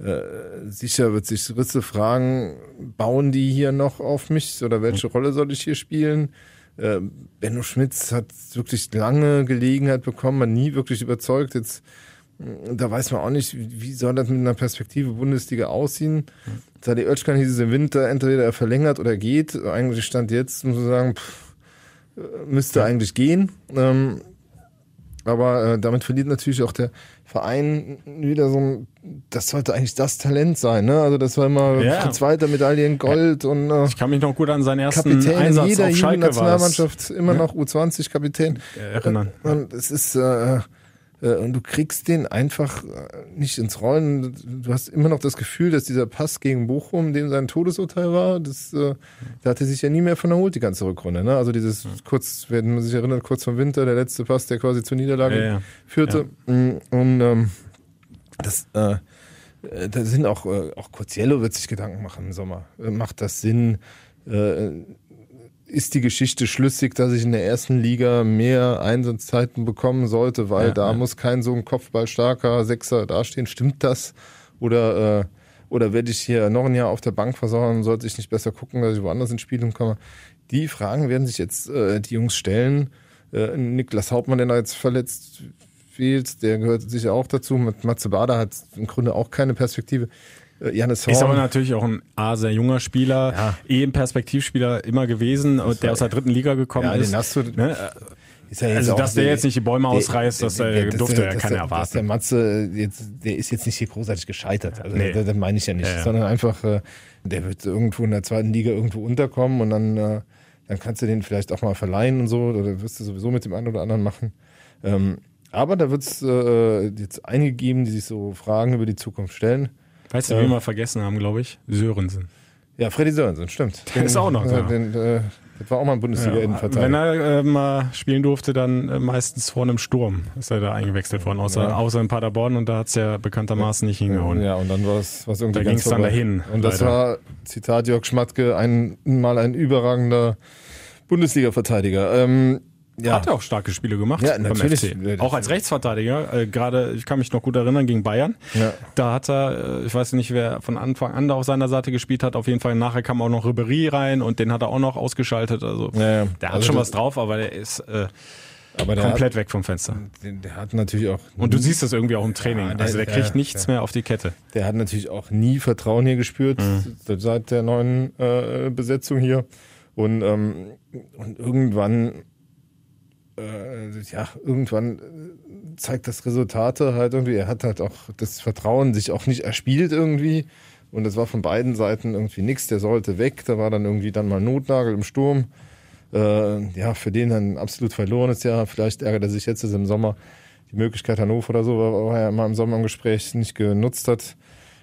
C: äh, sicher wird sich Risse fragen, bauen die hier noch auf mich oder welche Rolle soll ich hier spielen? Äh, Benno Schmitz hat wirklich lange Gelegenheit bekommen, man nie wirklich überzeugt. Jetzt da weiß man auch nicht, wie soll das mit einer Perspektive Bundesliga aussehen. Sadi Özcan hieß es im Winter, entweder er verlängert oder geht. Eigentlich stand jetzt, muss man sagen, pff, müsste eigentlich gehen. Ähm, aber äh, damit verliert natürlich auch der Verein wieder so ein, das sollte eigentlich das Talent sein, ne? Also das war immer ja. Fritz Walter Medaille in Gold ja. und äh,
B: ich kann mich noch gut an seinen ersten
C: Kapitän
B: Einsatz
C: jeder
B: auf Schalke
C: Nationalmannschaft immer noch U20 Kapitän
B: erinnern.
C: Und es ist äh, und du kriegst den einfach äh, nicht ins Rollen. Du hast immer noch das Gefühl, dass dieser Pass gegen Bochum, dem sein Todesurteil war, das, äh, da hat er sich ja nie mehr von erholt, die ganze Rückrunde. Ne? Also dieses kurz, wenn man sich erinnert, kurz vom Winter, der letzte Pass, der quasi zur Niederlage ja, ja. führte. Mm, und ähm, das, äh, da sind auch, äh, auch Coziello wird sich Gedanken machen im Sommer. Macht das Sinn? Ist die Geschichte schlüssig, dass ich in der ersten Liga mehr Einsatzzeiten bekommen sollte, weil ja, da ja. muss kein so ein kopfballstarker Sechser dastehen. Stimmt das? Oder, äh, oder werde ich hier noch ein Jahr auf der Bank versorgen, sollte ich nicht besser gucken, dass ich woanders ins Spiel komme? Die Fragen werden sich jetzt äh, die Jungs stellen. Äh, Niklas Hauptmann, der da jetzt verletzt fehlt, der gehört sicher auch dazu. Mit Matze Bader hat im Grunde auch keine Perspektive.
B: Äh, Janis Horn. Ist aber natürlich auch ein A, sehr junger Spieler, ja. eh ein Perspektivspieler immer gewesen, und der aus der dritten Liga gekommen ja, ist. Den hast du, ne? Ja also, dass der jetzt nicht die Bäume ausreißt, das der, der, durfte ja keiner erwarten.
C: Der Matze, jetzt, der ist jetzt nicht hier großartig gescheitert. Also, nee. das, das meine ich ja nicht. Ja, ja. Sondern einfach, äh, der wird irgendwo in der zweiten Liga irgendwo unterkommen und dann, äh, dann kannst du den vielleicht auch mal verleihen und so, oder wirst du sowieso mit dem einen oder anderen machen. Ähm, aber da wird es äh, jetzt einige geben, die sich so Fragen über die Zukunft stellen.
B: Weißt du, ja. wie wir vergessen haben, glaube ich? Sörensen.
C: Ja, Freddy Sörensen, stimmt.
B: Den, ist auch noch da.
C: Den, äh, das war auch mal ein Bundesliga-Innenverteidiger.
B: Wenn er äh, mal spielen durfte, dann äh, meistens vor einem Sturm ist er da eingewechselt worden, außer, ja. außer in Paderborn und da hat es ja bekanntermaßen nicht hingehauen.
C: Ja, und dann war es irgendwie
B: Da ging es dann dahin.
C: Und das leider. war, Zitat Jörg Schmatke, ein, mal ein überragender Bundesliga-Verteidiger. Ähm,
B: ja. Hat er auch starke Spiele gemacht
C: ja, natürlich.
B: FC. Auch als Rechtsverteidiger. Äh, Gerade, ich kann mich noch gut erinnern, gegen Bayern. Ja. Da hat er, äh, ich weiß nicht, wer von Anfang an da auf seiner Seite gespielt hat. Auf jeden Fall nachher kam auch noch Ribery rein und den hat er auch noch ausgeschaltet. Also ja, ja. der hat also schon was drauf, aber der ist äh, aber der komplett hat, weg vom Fenster.
C: Der, der, hat natürlich auch.
B: Und du siehst das irgendwie auch im Training. Ja, der, also der kriegt nichts mehr auf die Kette.
C: Der hat natürlich auch nie Vertrauen hier gespürt mhm. seit der neuen äh, Besetzung hier. Und, ähm, und irgendwann äh, ja, irgendwann äh, zeigt das Resultate halt irgendwie. Er hat halt auch das Vertrauen sich auch nicht erspielt irgendwie. Und das war von beiden Seiten irgendwie nichts. Der sollte weg. Da war dann irgendwie dann mal Notnagel im Sturm. Äh, ja, für den ein absolut verlorenes Jahr. Vielleicht ärgert er sich jetzt im Sommer. Die Möglichkeit Hannover oder so, war er immer im Sommer im Gespräch nicht genutzt hat.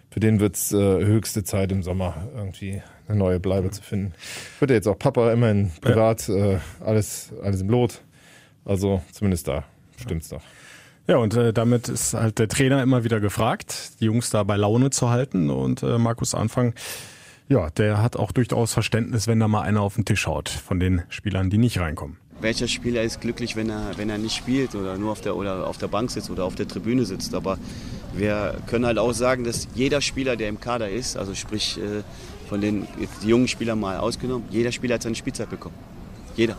C: Für den wird's äh, höchste Zeit im Sommer irgendwie eine neue Bleibe zu finden. Wird er jetzt auch Papa immerhin privat, ja. äh, alles, alles im Lot. Also zumindest da stimmt's doch.
B: Ja, und äh, damit ist halt der Trainer immer wieder gefragt, die Jungs da bei Laune zu halten. Und äh, Markus Anfang, ja, der hat auch durchaus Verständnis, wenn da mal einer auf den Tisch haut von den Spielern, die nicht reinkommen.
K: Welcher Spieler ist glücklich, wenn er, wenn er nicht spielt oder nur auf der, oder auf der Bank sitzt oder auf der Tribüne sitzt? Aber wir können halt auch sagen, dass jeder Spieler, der im Kader ist, also sprich äh, von den jungen Spielern mal ausgenommen, jeder Spieler hat seine Spielzeit bekommen. Jeder.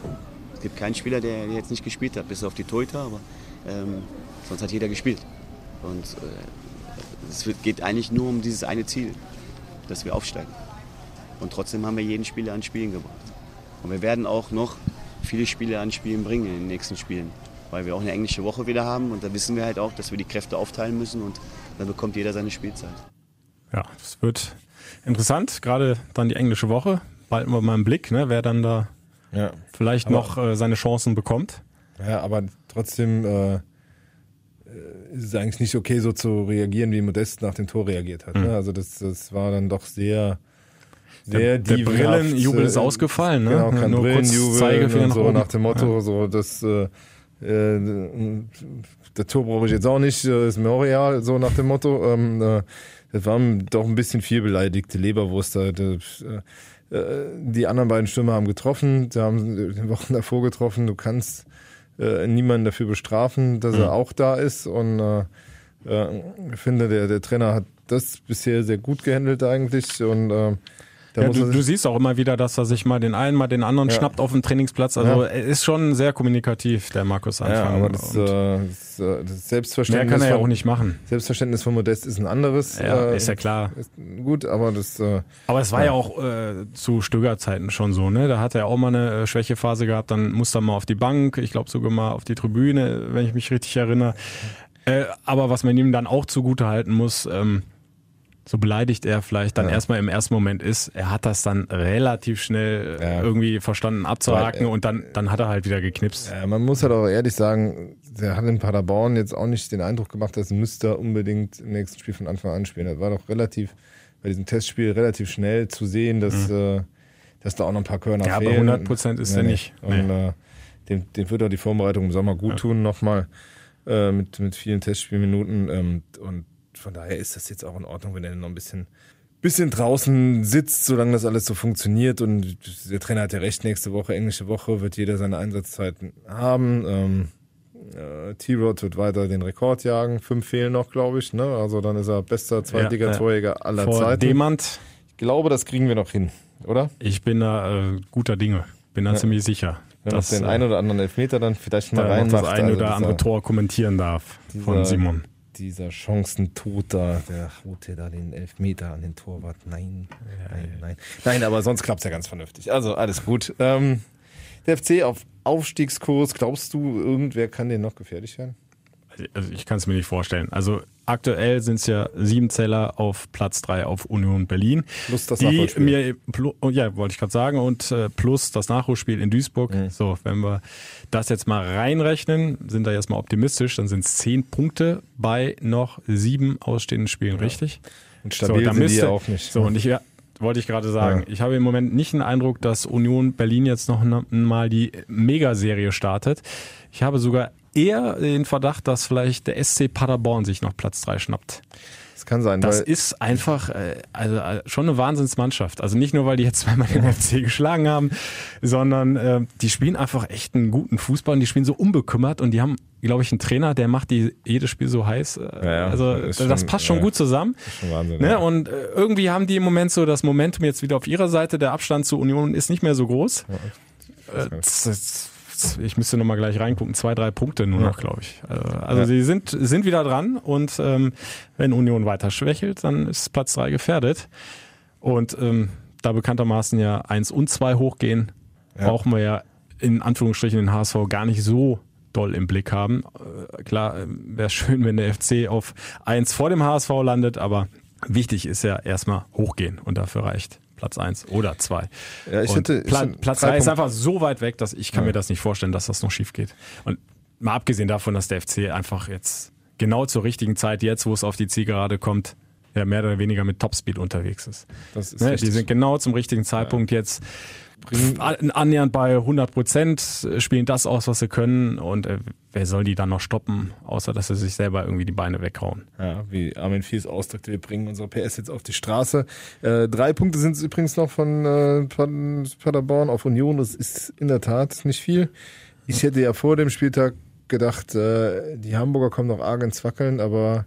K: Gibt keinen Spieler, der jetzt nicht gespielt hat, bis auf die Torhüter, aber ähm, sonst hat jeder gespielt. Und äh, es geht eigentlich nur um dieses eine Ziel, dass wir aufsteigen. Und trotzdem haben wir jeden Spieler an Spielen gebracht. Und wir werden auch noch viele Spiele an Spielen bringen in den nächsten Spielen, weil wir auch eine englische Woche wieder haben und da wissen wir halt auch, dass wir die Kräfte aufteilen müssen und dann bekommt jeder seine Spielzeit.
B: Ja, es wird interessant, gerade dann die englische Woche. Bald mal im Blick, ne, wer dann da
C: ja.
B: vielleicht
C: Aber-
B: noch äh, seine Chancen bekommt.
C: Ja, aber trotzdem äh, äh, ist es eigentlich nicht okay, so zu reagieren, wie Modest nach dem Tor reagiert hat.
B: Mhm.
C: Ne? Also das, das war dann doch sehr,
B: Der- der
C: dievenhaft,
B: Brillenjubel ist
C: äh,
B: ausgefallen, ne?
C: Genau, kein
B: Nur
C: Brillenjubel
B: Zeigefinger
C: und
B: nach
C: so
B: oben.
C: nach dem Motto,
B: Ja.
C: so das äh, äh, der Tor brauche ich jetzt auch nicht, ist mir auch real, so nach dem Motto. Ähm, äh, das waren doch ein bisschen viel beleidigte Leberwurst. da. Äh, die anderen beiden Stürmer haben getroffen, sie haben die Wochen davor getroffen. Du kannst äh, niemanden dafür bestrafen, dass
B: Mhm.
C: er auch da ist. Und äh, äh, ich finde, der, der Trainer hat das bisher sehr gut gehandelt eigentlich. Und äh,
B: Ja, du, du siehst auch immer wieder, dass er sich mal den einen, mal den anderen
C: Ja.
B: schnappt auf dem Trainingsplatz. Also
C: Ja.
B: er ist schon sehr kommunikativ, der Markus
C: ja,
B: Anfang.
C: aber das,
B: Und
C: äh, das, äh, das Selbstverständnis.
B: mehr kann er ja auch nicht machen.
C: Selbstverständnis von Modest ist ein anderes.
B: Ja,
C: äh,
B: ist ja klar.
C: Ist gut, aber das. Äh,
B: Aber es war ja, auch äh, zu Stöger-Zeiten schon so, ne? Da hat er auch mal eine äh, Schwächephase gehabt, dann musste er mal auf die Bank, ich glaube sogar mal auf die Tribüne, wenn ich mich richtig erinnere. Äh, aber was man ihm dann auch zugute halten muss, ähm, so beleidigt er vielleicht dann
C: Ja.
B: erstmal im ersten Moment ist, er hat das dann relativ schnell äh,
C: Ja.
B: irgendwie verstanden abzuhaken
C: Weil, äh,
B: und dann, dann hat er halt wieder geknipst.
C: Ja, man muss halt auch ehrlich sagen, der hat in Paderborn jetzt auch nicht den Eindruck gemacht, dass müsste er unbedingt im nächsten Spiel von Anfang an spielen. Das war doch relativ, bei diesem Testspiel relativ schnell zu sehen, dass, äh, dass da auch noch ein paar Körner
B: Mhm. Ja, aber
C: fehlen.
B: 100% ist er nicht.
C: Und äh, dem, dem wird auch die Vorbereitung im Sommer gut tun, nochmal äh, mit, mit vielen Testspielminuten. Ähm, und von daher ist das jetzt auch in Ordnung, wenn er noch ein bisschen bisschen draußen sitzt, solange das alles so funktioniert. Und der Trainer hat ja recht, nächste Woche, englische Woche, wird jeder seine Einsatzzeiten haben. Ähm, äh, T-Rod wird weiter den Rekord jagen. Fünf fehlen noch, glaube ich. Ne? Also dann ist er bester Zweitliga-Torjäger aller
B: Vor
C: Zeiten.
B: Demand,
C: Ich glaube, das kriegen wir noch hin, oder?
B: ich bin da äh, guter Dinge, bin da
C: Ja.
B: ziemlich sicher.
C: Wenn er noch den
B: äh,
C: einen oder anderen Elfmeter dann vielleicht mal
B: da
C: reinmacht.
B: das eine
C: Also
B: oder andere
C: dieser-
B: Tor kommentieren darf von Simon.
C: Dieser Chancentod da, der holt ja da den Elfmeter an den Torwart. Nein, nein, nein. Nein, aber sonst klappt's ja ganz vernünftig. Also alles gut. Ähm, der FC auf Aufstiegskurs. Glaubst du, irgendwer kann den noch gefährlich werden?
B: Also ich kann es mir nicht vorstellen. Also aktuell sind es ja sieben Zeller auf Platz drei auf Union Berlin.
C: Plus das
B: die mir oh, ja wollte ich gerade sagen und äh, plus das Nachholspiel in Duisburg.
C: Mhm.
B: So, wenn wir das jetzt mal reinrechnen, sind da jetzt mal optimistisch, dann sind es zehn Punkte bei noch sieben ausstehenden Spielen, richtig?
C: Und stabil
B: da
C: sind die
B: müsste-
C: ja auch nicht.
B: So und ich ja, wollte ich gerade sagen, ich habe im Moment nicht den Eindruck, dass Union Berlin jetzt noch mal die Megaserie startet. Ich habe sogar eher den Verdacht, dass vielleicht der SC Paderborn sich noch Platz drei schnappt.
C: Das kann sein,
B: Das ist einfach äh, also, äh, schon eine Wahnsinnsmannschaft. Also nicht nur, weil die jetzt zweimal den FC geschlagen haben, sondern äh, die spielen einfach echt einen guten Fußball und die spielen so unbekümmert und die haben, glaube ich, einen Trainer, der macht die jedes Spiel so heiß. Äh,
C: ja,
B: also das
C: schon-
B: passt schon
C: ja.
B: gut zusammen.
C: ist schon Wahnsinn.
B: Ne?
C: ja.
B: Und äh, irgendwie haben die im Moment so das Momentum jetzt wieder auf ihrer Seite. Der Abstand zur Union ist nicht mehr so groß. Äh, z- z- ich müsste noch mal gleich reingucken. Zwei, drei Punkte nur noch, glaube ich. Also, also
C: Ja.
B: sie sind, sind wieder dran und ähm, wenn Union weiter schwächelt, dann ist Platz drei gefährdet. Und ähm, da bekanntermaßen ja eins und zwei hochgehen,
C: Ja.
B: brauchen wir ja in Anführungsstrichen den HSV gar nicht so doll im Blick haben. Äh, klar, wäre schön, wenn der FC auf eins vor dem HSV landet, aber wichtig ist ja erstmal hochgehen und dafür reicht Platz eins oder zwei.
C: Ja, ich hätte- ich
B: Pla
C: hätte
B: Platz
C: drei
B: drei ist
C: Punkte.
B: einfach so weit weg, dass ich kann
C: Ja.
B: mir das nicht vorstellen, dass das noch schief geht. Und mal abgesehen davon, dass der FC einfach jetzt genau zur richtigen Zeit jetzt, wo es auf die Zielgerade kommt, ja mehr oder weniger mit Topspeed unterwegs ist.
C: Ist
B: Ne, die sind genau zum richtigen Zeitpunkt jetzt an- annähernd bei 100 Prozent, spielen das aus, was sie können und äh, wer soll die dann noch stoppen, außer dass sie sich selber irgendwie die Beine weghauen.
C: Ja, wie Armin Fies ausdrückte, wir bringen unsere PS jetzt auf die Straße. Äh, drei Punkte sind es übrigens noch von äh, Pad- Paderborn auf Union. Das ist in der Tat nicht viel. Ich hätte ja vor dem Spieltag gedacht, äh, die Hamburger kommen noch arg ins Wackeln, aber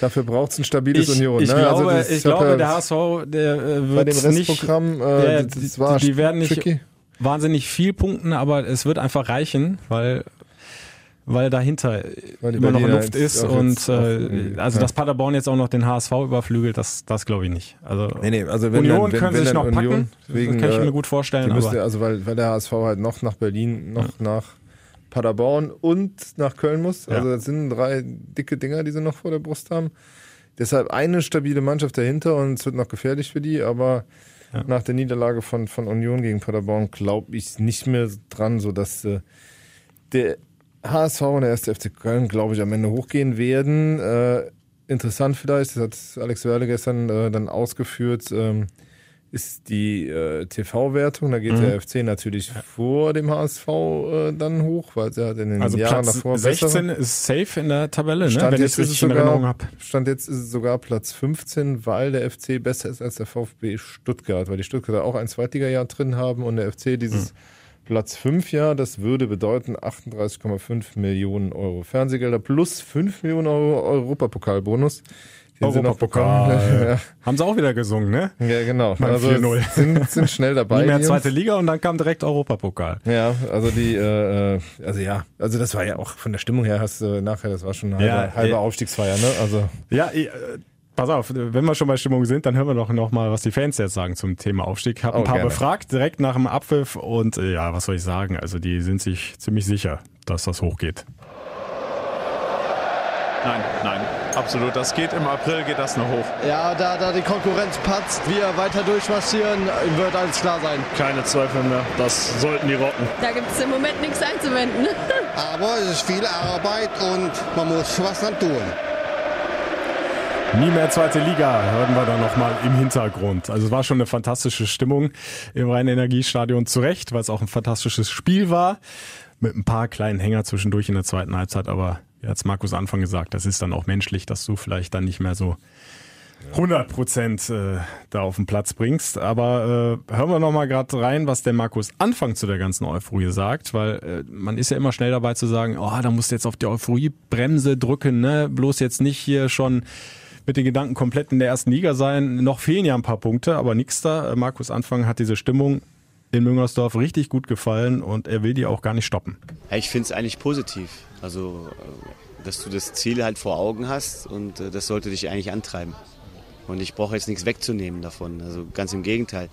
C: dafür braucht es ein stabiles
B: Ich,
C: Union.
B: ich
C: ne?
B: glaube,
C: Also das-
B: ich glaube
C: ja
B: der HSV, der äh,
C: bei
B: wird
C: dem
B: nicht,
C: Restprogramm,
B: der,
C: äh, das, das war
B: die, die werden nicht
C: tricky.
B: wahnsinnig viel punkten, aber es wird einfach reichen, weil weil dahinter
C: Weil
B: immer noch
C: Berliner
B: Luft
C: jetzt
B: ist und äh, also
C: ja.
B: dass Paderborn jetzt auch noch den HSV überflügelt, das das glaube ich nicht. Also
C: Nee, nee, also wenn
B: Union
C: dann, wenn,
B: können
C: wenn
B: sich noch
C: Union
B: packen,
C: wegen,
B: das kann ich
C: äh,
B: mir gut vorstellen,
C: müsste, also weil, weil der HSV halt noch nach Berlin, noch nach Paderborn und nach Köln muss. Also das sind drei dicke Dinger, die sie noch vor der Brust haben. deshalb eine stabile Mannschaft dahinter und es wird noch gefährlich für die, aber ja. nach der Niederlage von, von Union gegen Paderborn glaube ich nicht mehr dran, sodass äh, der HSV und der erste FC Köln, glaube ich, am Ende hochgehen werden. Äh, interessant vielleicht, das hat Alex Werle gestern äh, dann ausgeführt, ähm, ist die äh, TV-Wertung. Da geht mhm. der FC natürlich vor dem HSV äh, dann hoch, weil er hat in den
B: also
C: Jahren
B: Platz
C: davor
B: 16 bessere. ist safe in der Tabelle,
C: Stand
B: ne? wenn
C: ich
B: es richtig in Erinnerung habe.
C: Stand jetzt ist es sogar Platz 15, weil der FC besser ist als der VfB Stuttgart, weil die Stuttgarter auch ein Zweitliga-Jahr drin haben und der FC dieses mhm. Platz 5 Jahr, das würde bedeuten 38,5 Millionen Euro Fernsehgelder plus 5 Millionen Euro Europapokalbonus.
B: Europapokal. ja. Haben sie auch wieder gesungen, ne?
C: Ja, genau.
B: Beim
C: also
B: 4-0.
C: Sind, sind schnell dabei.
B: Nie mehr zweite Liga und dann kam direkt Europapokal.
C: Ja, also die, äh, also ja, also das war ja auch von der Stimmung her, hast du nachher, das war schon eine halbe, ja, halbe ja. Aufstiegsfeier, ne? Also.
B: Ja, äh, Pass auf, wenn wir schon bei Stimmung sind, dann hören wir doch noch mal, was die Fans jetzt sagen zum Thema Aufstieg. Ich habe ein oh, paar gerne. befragt direkt nach dem Abpfiff und äh, ja, was soll ich sagen? Also die sind sich ziemlich sicher, dass das hochgeht.
G: Nein, nein, absolut. Das geht im April, geht das noch hoch.
H: Ja, da, da die Konkurrenz patzt, wir weiter durchmarschieren, wird alles klar sein.
J: Keine Zweifel mehr, das sollten die rocken.
I: Da gibt es im Moment nichts einzuwenden.
L: Aber es ist viel Arbeit und man muss was dann tun.
B: Nie mehr zweite Liga, hören wir da nochmal im Hintergrund. Also es war schon eine fantastische Stimmung im Rhein-Energiestadion zurecht, weil es auch ein fantastisches Spiel war. Mit ein paar kleinen Hänger zwischendurch in der zweiten Halbzeit, aber wie hat Markus Anfang gesagt, das ist dann auch menschlich, dass du vielleicht dann nicht mehr so 100 Prozent äh, da auf den Platz bringst. Aber äh, hören wir noch mal gerade rein, was der Markus Anfang zu der ganzen Euphorie sagt, weil äh, man ist ja immer schnell dabei zu sagen, oh, da musst du jetzt auf die Euphoriebremse drücken, ne? Bloß jetzt nicht hier schon mit den Gedanken komplett in der ersten Liga sein. Noch fehlen ja ein paar Punkte, aber nix da. Äh, Markus Anfang hat diese Stimmung in Müngersdorf richtig gut gefallen und er will die auch gar nicht stoppen.
K: Ich finde es eigentlich positiv. Also, äh, dass du das Ziel halt vor Augen hast und äh, das sollte dich eigentlich antreiben. Und ich brauche jetzt nichts wegzunehmen davon. Also ganz im Gegenteil,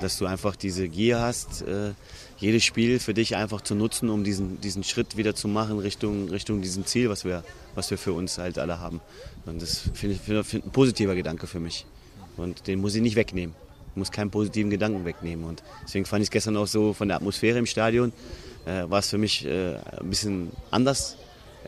K: dass du einfach diese Gier hast, äh, jedes Spiel für dich einfach zu nutzen, um diesen, diesen Schritt wieder zu machen Richtung, Richtung diesem Ziel, was wir, was wir für uns halt alle haben. Und das finde ich find ein positiver Gedanke für mich. Und den muss ich nicht wegnehmen. Ich muss keinen positiven Gedanken wegnehmen. Und deswegen fand ich es gestern auch so von der Atmosphäre im Stadion, äh, war es für mich äh, ein bisschen anders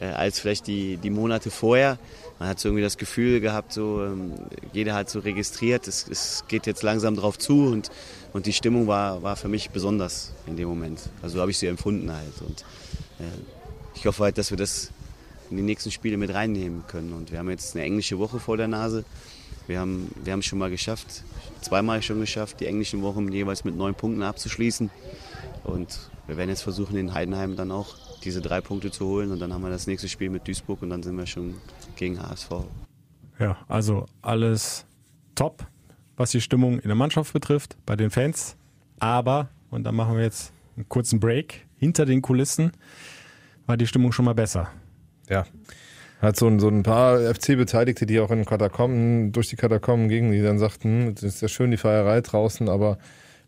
K: äh, als vielleicht die, die Monate vorher. Man hat so irgendwie das Gefühl gehabt, so ähm, jeder hat so registriert, es, es geht jetzt langsam drauf zu und, und die Stimmung war, war für mich besonders in dem Moment. Also habe ich sie empfunden halt. Und äh, ich hoffe halt, dass wir das in die nächsten Spiele mit reinnehmen können. Und wir haben jetzt eine englische Woche vor der Nase. Wir haben, wir es schon mal geschafft, zweimal schon geschafft, die englischen Wochen jeweils mit neun Punkten abzuschließen. Und wir werden jetzt versuchen, in Heidenheim dann auch diese drei Punkte zu holen. Und dann haben wir das nächste Spiel mit Duisburg und dann sind wir schon gegen HSV.
B: Ja, also alles top, was die Stimmung in der Mannschaft betrifft, bei den Fans. Aber, und dann machen wir jetzt einen kurzen Break, hinter den Kulissen war die Stimmung schon mal besser.
C: Ja. Hat so ein, so ein paar FC-Beteiligte, die auch in Katakomben, durch die Katakomben gingen, die dann sagten, das ist ja schön die Feierei draußen, aber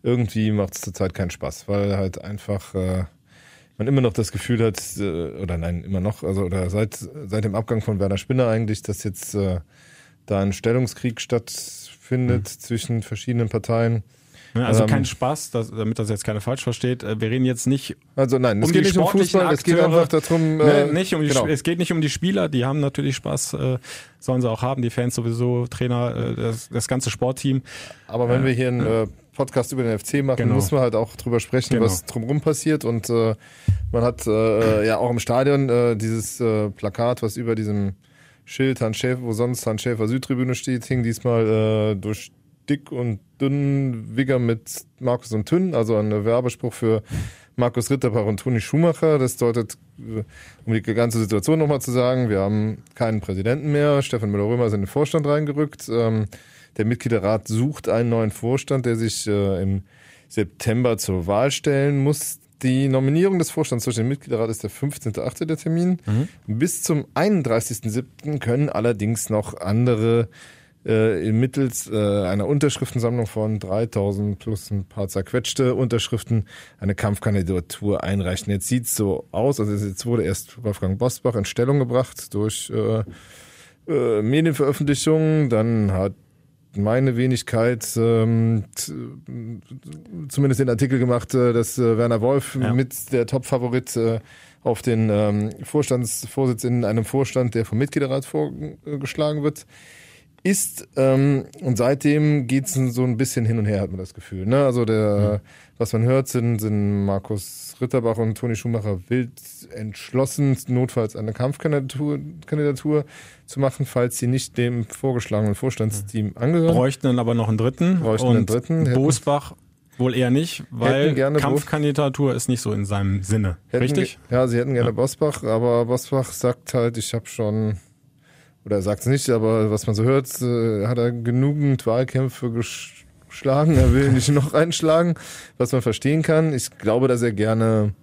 C: irgendwie macht es zurzeit keinen Spaß, weil halt einfach äh, man immer noch das Gefühl hat, äh, oder nein, immer noch, also oder seit, seit dem Abgang von Werner Spinner eigentlich, dass jetzt äh, da ein Stellungskrieg stattfindet mhm. zwischen verschiedenen Parteien.
B: Also ähm, kein Spaß, dass, damit das jetzt keiner falsch versteht. Äh, wir reden jetzt nicht.
C: Also nein, es um geht nicht um Fußball, es geht einfach darum.
B: Äh, nicht um die, genau. Es geht nicht um die Spieler, die haben natürlich Spaß, äh, sollen sie auch haben, die Fans sowieso, Trainer, äh, das, das ganze Sportteam.
C: Aber wenn äh, wir hier ein äh, Podcast über den FC machen, genau. muss man halt auch drüber sprechen, genau. was drumherum passiert. Und man hat ja auch im Stadion dieses Plakat, was über diesem Schild Hans Schäfer, wo sonst Hans Schäfer Südtribüne steht, hing diesmal durch dick und dünn Wigger mit Markus und Tünn, also ein Werbespruch für Markus Ritterbach und Toni Schumacher. Das deutet, äh, um die ganze Situation nochmal zu sagen, wir haben keinen Präsidenten mehr. Stefan Müller-Römer ist in den Vorstand reingerückt. Ähm, der Mitgliederrat sucht einen neuen Vorstand, der sich äh, im September zur Wahl stellen muss. Die Nominierung des Vorstands durch den Mitgliederrat ist der 15.8. der Termin. Mhm. Bis zum 31.7. können allerdings noch andere äh, mittels äh, einer Unterschriftensammlung von 3000 plus ein paar zerquetschte Unterschriften eine Kampfkandidatur einreichen. Jetzt sieht's so aus, also jetzt wurde erst Wolfgang Bosbach in Stellung gebracht durch äh, äh, Medienveröffentlichungen, dann hat meine Wenigkeit ähm, zumindest den Artikel gemacht, äh, dass äh, Werner Wolf ja. mit der Top-Favorit äh, auf den ähm, Vorstandsvorsitz in einem Vorstand, der vom Mitgliederrat vorgeschlagen wird ist. Ähm, und seitdem geht's so ein bisschen hin und her, hat man das Gefühl. Ne? Also der, mhm. was man hört, sind, sind Markus Ritterbach und Toni Schumacher wild entschlossen, notfalls eine Kampfkandidatur Kandidatur zu machen, falls sie nicht dem vorgeschlagenen Vorstandsteam angehören.
B: Bräuchten dann aber noch einen dritten.
C: Bräuchten und einen dritten.
B: Bosbach Wohl eher nicht, weil Kampfkandidatur ist nicht so in seinem Sinne. Richtig?
C: Ja, sie hätten gerne ja. Bosbach, aber Bosbach sagt halt, ich habe schon oder er sagt es nicht, aber was man so hört, äh, hat er genügend Wahlkämpfe geschlagen. Er will nicht noch einschlagen, was man verstehen kann. Ich glaube, dass er gerne,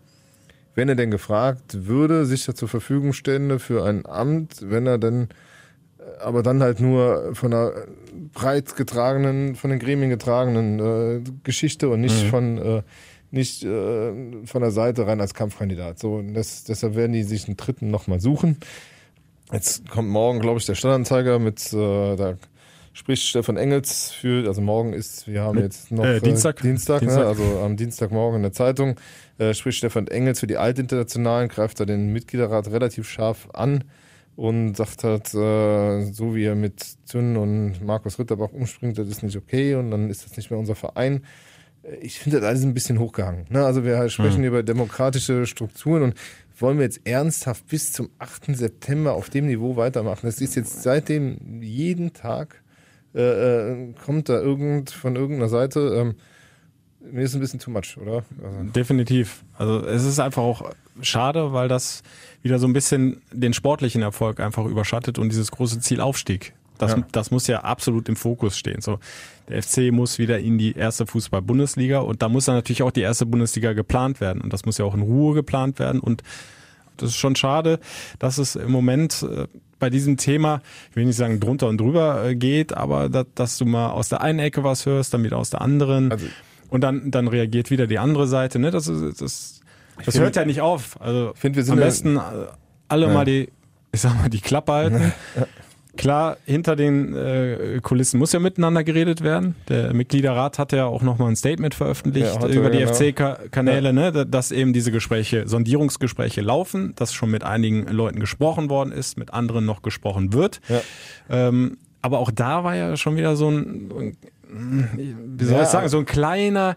C: wenn er denn gefragt würde, sich da zur Verfügung stände für ein Amt, wenn er dann, äh, aber dann halt nur von einer breit getragenen, von den Gremien getragenen äh, Geschichte und nicht mhm. von äh, nicht äh, von der Seite rein als Kampfkandidat. So, das, deshalb werden die sich einen dritten nochmal suchen. Jetzt kommt morgen, glaube ich, der Stadtanzeiger mit, äh, da spricht Stefan Engels für, also morgen ist, wir haben mit, jetzt noch
B: äh, Dienstag,
C: äh, Dienstag, ne? Dienstag. Ne? also am Dienstagmorgen in der Zeitung, äh, spricht Stefan Engels für die Altinternationalen, greift da den Mitgliederrat relativ scharf an und sagt halt, äh, so wie er mit Zünn und Markus Ritterbach umspringt, das ist nicht okay und dann ist das nicht mehr unser Verein. Äh, ich finde das alles ein bisschen hochgehangen. Ne? Also wir sprechen mhm. über demokratische Strukturen und wollen wir jetzt ernsthaft bis zum 8. September auf dem Niveau weitermachen? Das ist jetzt seitdem jeden Tag äh, äh, kommt da irgend von irgendeiner Seite. Ähm, mir ist ein bisschen too much, oder?
B: Also. Definitiv. Also es ist einfach auch schade, weil das wieder so ein bisschen den sportlichen Erfolg einfach überschattet und dieses große Ziel Aufstieg. Das, ja. das muss ja absolut im Fokus stehen. So, der FC muss wieder in die erste Fußball-Bundesliga und da muss dann natürlich auch die erste Bundesliga geplant werden und das muss ja auch in Ruhe geplant werden und das ist schon schade, dass es im Moment äh, bei diesem Thema, ich will nicht sagen drunter und drüber äh, geht, aber dass, dass du mal aus der einen Ecke was hörst, dann wieder aus der anderen also, und dann dann reagiert wieder die andere Seite. Ne, das ist, das, das hört ja nicht auf. Also find, wir sind am besten alle ja. mal die, ich sag mal, die Klappe halten. Ja. Klar, hinter den äh, Kulissen muss ja miteinander geredet werden. Der Mitgliederrat hat ja auch nochmal ein Statement veröffentlicht ja, über die genau. FC-Kanäle, ja. ne, dass eben diese Gespräche, Sondierungsgespräche laufen, dass schon mit einigen Leuten gesprochen worden ist, mit anderen noch gesprochen wird. Ja. Ähm, aber auch da war ja schon wieder so ein, wie soll ich sagen, so ein kleiner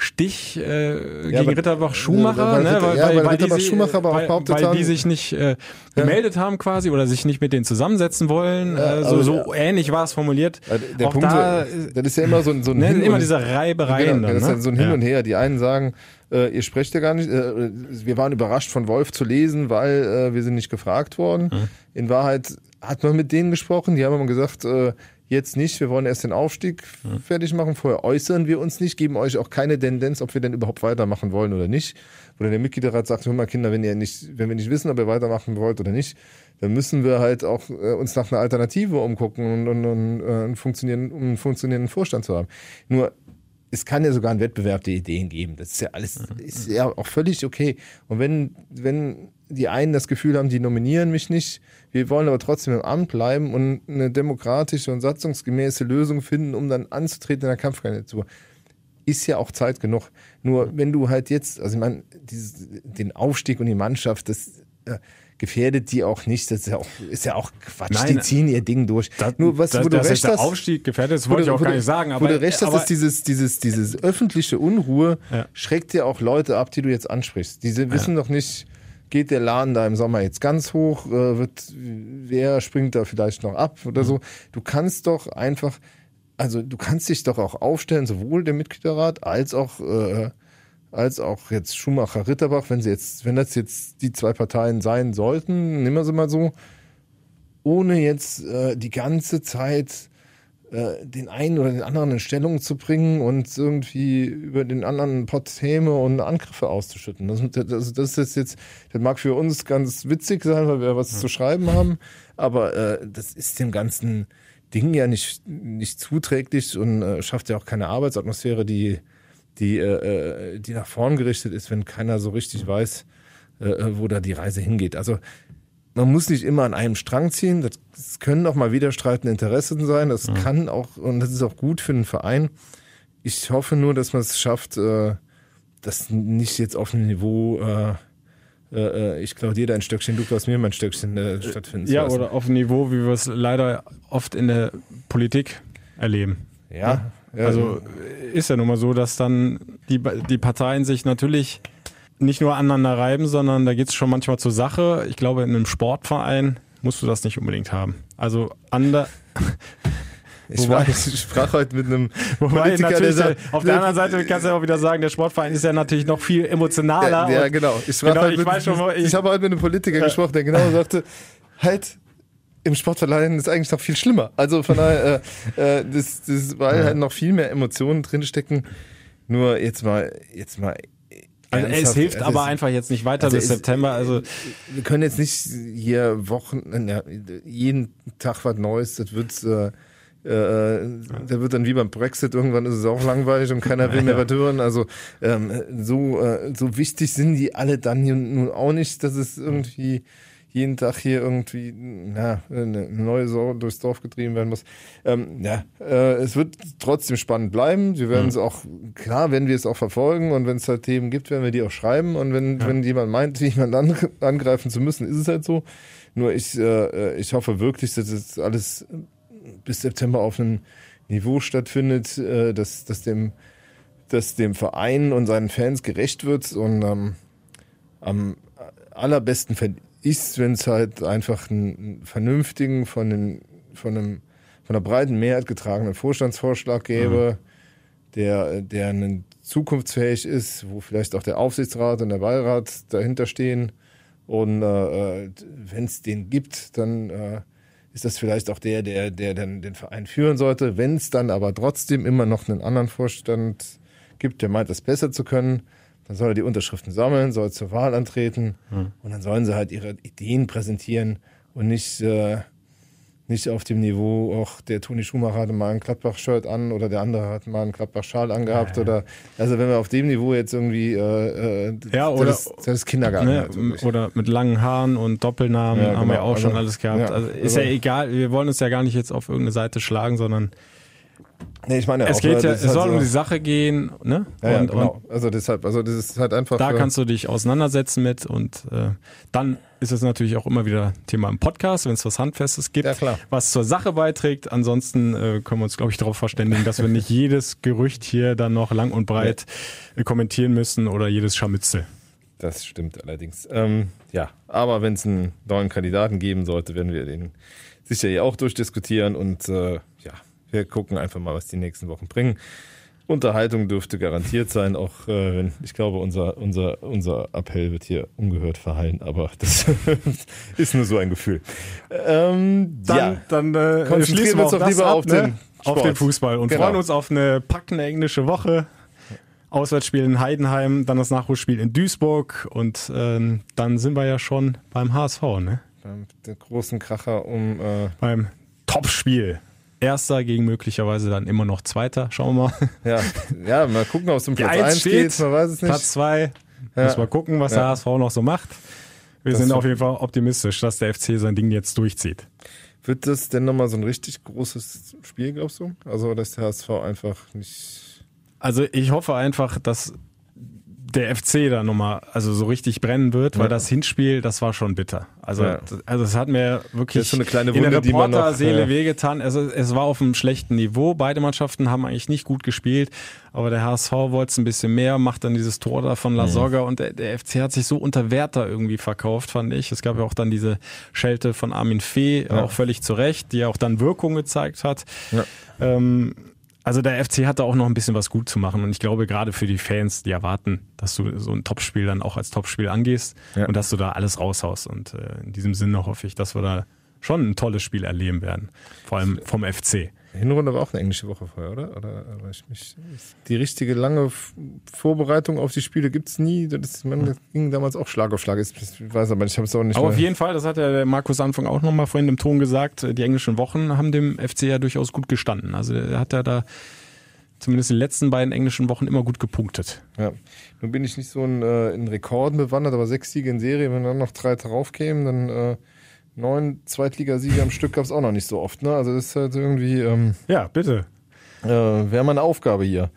B: Stich äh, ja, gegen Ritterbach Schumacher, weil, ne? weil, ja, weil, weil, Ritterbach die, Schumacher aber auch weil, weil haben, die sich nicht äh, gemeldet ja. haben quasi oder sich nicht mit denen zusammensetzen wollen. Ja, äh, so, so ähnlich war es formuliert.
C: Der auch Punkt, da, das ist ja immer so, so ein
B: ne, Hin immer diese Reibereien.
C: Genau, dann, das ist ne? so ein Hin und Her. Die einen sagen, äh, ihr sprecht ja gar nicht. Äh, wir waren überrascht von Wolf zu lesen, weil äh, wir sind nicht gefragt worden. Mhm. In Wahrheit hat man mit denen gesprochen. Die haben immer gesagt, äh, Jetzt nicht, wir wollen erst den Aufstieg mhm. fertig machen. Vorher äußern wir uns nicht, geben euch auch keine Tendenz, ob wir denn überhaupt weitermachen wollen oder nicht. Oder der Mitgliederrat sagt, hör mal Kinder, wenn ihr nicht, wenn wir nicht wissen, ob ihr weitermachen wollt oder nicht, dann müssen wir halt auch äh, uns nach einer Alternative umgucken und, und, und äh, einen, funktionierenden, um einen funktionierenden Vorstand zu haben. Nur es kann ja sogar einen Wettbewerb der Ideen geben. Das ist ja alles, mhm. ist ja auch völlig okay. Und wenn, wenn die einen das Gefühl haben, die nominieren mich nicht, wir wollen aber trotzdem im Amt bleiben und eine demokratische und satzungsgemäße Lösung finden, um dann anzutreten in der Kampfkandidatur. Ist ja auch Zeit genug. Nur wenn du halt jetzt, also ich meine, dieses, den Aufstieg und die Mannschaft, das äh, gefährdet die auch nicht. Das ist ja auch, ist ja auch Quatsch. Nein, die ziehen ihr Ding durch.
B: Das, Nur was, das, wo du recht hast. Aufstieg gefährdet, das wollte ich auch gar nicht sagen.
C: Aber, wo du recht hast, ist dieses, dieses, dieses öffentliche Unruhe ja. schreckt dir auch Leute ab, die du jetzt ansprichst. Die wissen ja. noch nicht, geht der Laden da im Sommer jetzt ganz hoch, äh, wird, wer springt da vielleicht noch ab oder mhm. so. Du kannst doch einfach, also du kannst dich doch auch aufstellen, sowohl der Mitgliederrat als auch, äh, als auch jetzt Schumacher Ritterbach, wenn sie jetzt, wenn das jetzt die zwei Parteien sein sollten, nehmen wir sie mal so, ohne jetzt äh, die ganze Zeit äh, den einen oder den anderen in Stellung zu bringen und irgendwie über den anderen Porthäme und Angriffe auszuschütten. Das, das, das ist jetzt, das mag für uns ganz witzig sein, weil wir was ja. zu schreiben haben, aber äh, das ist dem ganzen Ding ja nicht, nicht zuträglich und äh, schafft ja auch keine Arbeitsatmosphäre, die, die, äh, äh die nach vorn gerichtet ist, wenn keiner so richtig weiß, äh, wo da die Reise hingeht. Also man muss nicht immer an einem Strang ziehen. Das, das können auch mal widerstreitende Interessen sein. Das mhm. kann auch, und das ist auch gut für den Verein. Ich hoffe nur, dass man es schafft, äh, das nicht jetzt auf einem Niveau, äh, äh, ich glaube, jeder ein Stöckchen, du klaust mir mein Stöckchen äh, stattfinden
B: Ja, oder auf einem Niveau, wie wir es leider oft in der Politik erleben.
C: Ja.
B: ja. Also ist ja nun mal so, dass dann die, die Parteien sich natürlich nicht nur aneinander reiben, sondern da geht es schon manchmal zur Sache. Ich glaube, in einem Sportverein musst du das nicht unbedingt haben. Also ander.
C: Ich, wobei, war, ich sprach heute mit einem
B: wobei Politiker, der sagt, auf der anderen Seite kannst du ja auch wieder sagen, der Sportverein ist ja natürlich noch viel emotionaler.
C: Ja, ja genau. Ich, genau, ich, mit, ich, ich habe heute mit einem Politiker ja. gesprochen, der genau sagte, halt im Sportverein ist eigentlich noch viel schlimmer. Also von daher, äh, äh, das, das, weil halt noch viel mehr Emotionen drinstecken. Nur jetzt mal, jetzt mal
B: also es hilft aber einfach jetzt nicht weiter also bis September. Also
C: wir können jetzt nicht hier Wochen, ja, jeden Tag was Neues. Das wird, äh, äh, der wird dann wie beim Brexit irgendwann ist es auch langweilig und keiner will mehr was hören. Also ähm, so äh, so wichtig sind die alle dann hier nun auch nicht, dass es irgendwie jeden Tag hier irgendwie na, eine neue Sau durchs Dorf getrieben werden muss. Ähm, ja, äh, es wird trotzdem spannend bleiben. Wir werden mhm. es auch, klar, wenn wir es auch verfolgen und wenn es halt Themen gibt, werden wir die auch schreiben. Und wenn, ja. wenn jemand meint, jemand an, angreifen zu müssen, ist es halt so. Nur ich, äh, ich hoffe wirklich, dass es alles bis September auf einem Niveau stattfindet, äh, dass, dass dem dass dem Verein und seinen Fans gerecht wird und ähm, am allerbesten ist, wenn es halt einfach einen vernünftigen, von, den, von, einem, von einer breiten Mehrheit getragenen Vorstandsvorschlag gäbe, mhm. der, der einen zukunftsfähig ist, wo vielleicht auch der Aufsichtsrat und der Beirat dahinter stehen. Und äh, äh wenn es den gibt, dann äh, ist das vielleicht auch der, der, der dann den Verein führen sollte. Wenn es dann aber trotzdem immer noch einen anderen Vorstand gibt, der meint, das besser zu können, dann soll er die Unterschriften sammeln, soll zur Wahl antreten hm. und dann sollen sie halt ihre Ideen präsentieren und nicht, äh, nicht auf dem Niveau, auch der Toni Schumacher hatte mal ein Gladbach-Shirt an oder der andere hat mal einen Gladbach-Schal angehabt ja, ja. oder also wenn wir auf dem Niveau jetzt irgendwie äh,
B: äh, ja, oder, das,
C: das ist Kindergarten.
B: Ne, halt, oder mit langen Haaren und Doppelnamen ja, haben wir genau. auch schon also, alles gehabt. also ist ja also egal, wir wollen uns ja gar nicht jetzt auf irgendeine Seite schlagen, sondern
C: Nee, ich meine
B: es
C: auch,
B: geht ja, es halt soll so um die Sache gehen, ne?
C: Ja, ja, genau. also deshalb, also das ist halt einfach.
B: Da kannst du dich auseinandersetzen mit und äh, dann ist es natürlich auch immer wieder Thema im Podcast, wenn es was Handfestes gibt,
C: ja,
B: was zur Sache beiträgt. Ansonsten äh, können wir uns, glaube ich, darauf verständigen, dass wir nicht jedes Gerücht hier dann noch lang und breit ja. kommentieren müssen oder jedes Scharmützel.
C: Das stimmt allerdings. Ähm, ja, aber wenn es einen neuen Kandidaten geben sollte, werden wir den sicher hier auch durchdiskutieren und äh, ja, wir gucken einfach mal, was die nächsten Wochen bringen. Unterhaltung dürfte garantiert sein, auch äh, wenn ich glaube, unser, unser, unser Appell wird hier ungehört verhallen, aber das ist nur so ein Gefühl. Ähm,
B: dann ja. dann äh, schließen wir uns doch lieber ab, auf, ne? den auf den Fußball und genau. freuen uns auf eine packende englische Woche. Auswärtsspiel in Heidenheim, dann das Nachholspiel in Duisburg und ähm, dann sind wir ja schon beim HSV, ne?
C: Beim großen Kracher um äh
B: beim Topspiel. Erster gegen möglicherweise dann immer noch Zweiter. Schauen wir mal.
C: Ja, ja mal gucken, ob es um Platz 1 geht. Man weiß es nicht.
B: Platz 2. Ja. Muss mal gucken, was ja. der HSV noch so macht. Wir das sind auf jeden Fall optimistisch, dass der FC sein Ding jetzt durchzieht.
C: Wird das denn nochmal so ein richtig großes Spiel, glaubst du? Also, dass der HSV einfach nicht.
B: Also, ich hoffe einfach, dass der FC da nochmal also so richtig brennen wird, weil ja. das Hinspiel, das war schon bitter. Also, ja. also es hat mir wirklich
C: so eine kleine Wunde, in der
B: Reporterseele ja. wehgetan. Also es war auf einem schlechten Niveau. Beide Mannschaften haben eigentlich nicht gut gespielt, aber der HSV wollte es ein bisschen mehr, macht dann dieses Tor da von La mhm. Soga und der, der, FC hat sich so unter Werter irgendwie verkauft, fand ich. Es gab ja auch dann diese Schelte von Armin Fee, auch völlig zu Recht, die auch dann Wirkung gezeigt hat. Ähm, also der FC hat da auch noch ein bisschen was gut zu machen und ich glaube gerade für die Fans, die erwarten, dass du so ein Topspiel dann auch als Topspiel angehst ja. und dass du da alles raushaust und äh, in diesem Sinne hoffe ich, dass wir da schon ein tolles Spiel erleben werden, vor allem vom FC.
C: Hinrunde war auch eine englische Woche vorher, oder? Oder ich mich, die richtige lange Vorbereitung auf die Spiele gibt es nie. Das, man, das ging damals auch Schlag auf Schlag. Ich weiß aber, ich habe es auch nicht
B: Aber auf jeden Fall, das hat ja der Markus Anfang auch nochmal vorhin im Ton gesagt, die englischen Wochen haben dem FC ja durchaus gut gestanden. Also er hat ja da zumindest in den letzten beiden englischen Wochen immer gut gepunktet.
C: Ja, nun bin ich nicht so ein, äh, in Rekorden bewandert, aber sechs Siege in Serie, wenn dann noch drei draufkämen, dann äh, neun Zweitligasiege am Stück gab es auch noch nicht so oft. Ne? Also das ist halt irgendwie. Ähm,
B: ja, bitte.
C: Äh, Wäre mal eine Aufgabe hier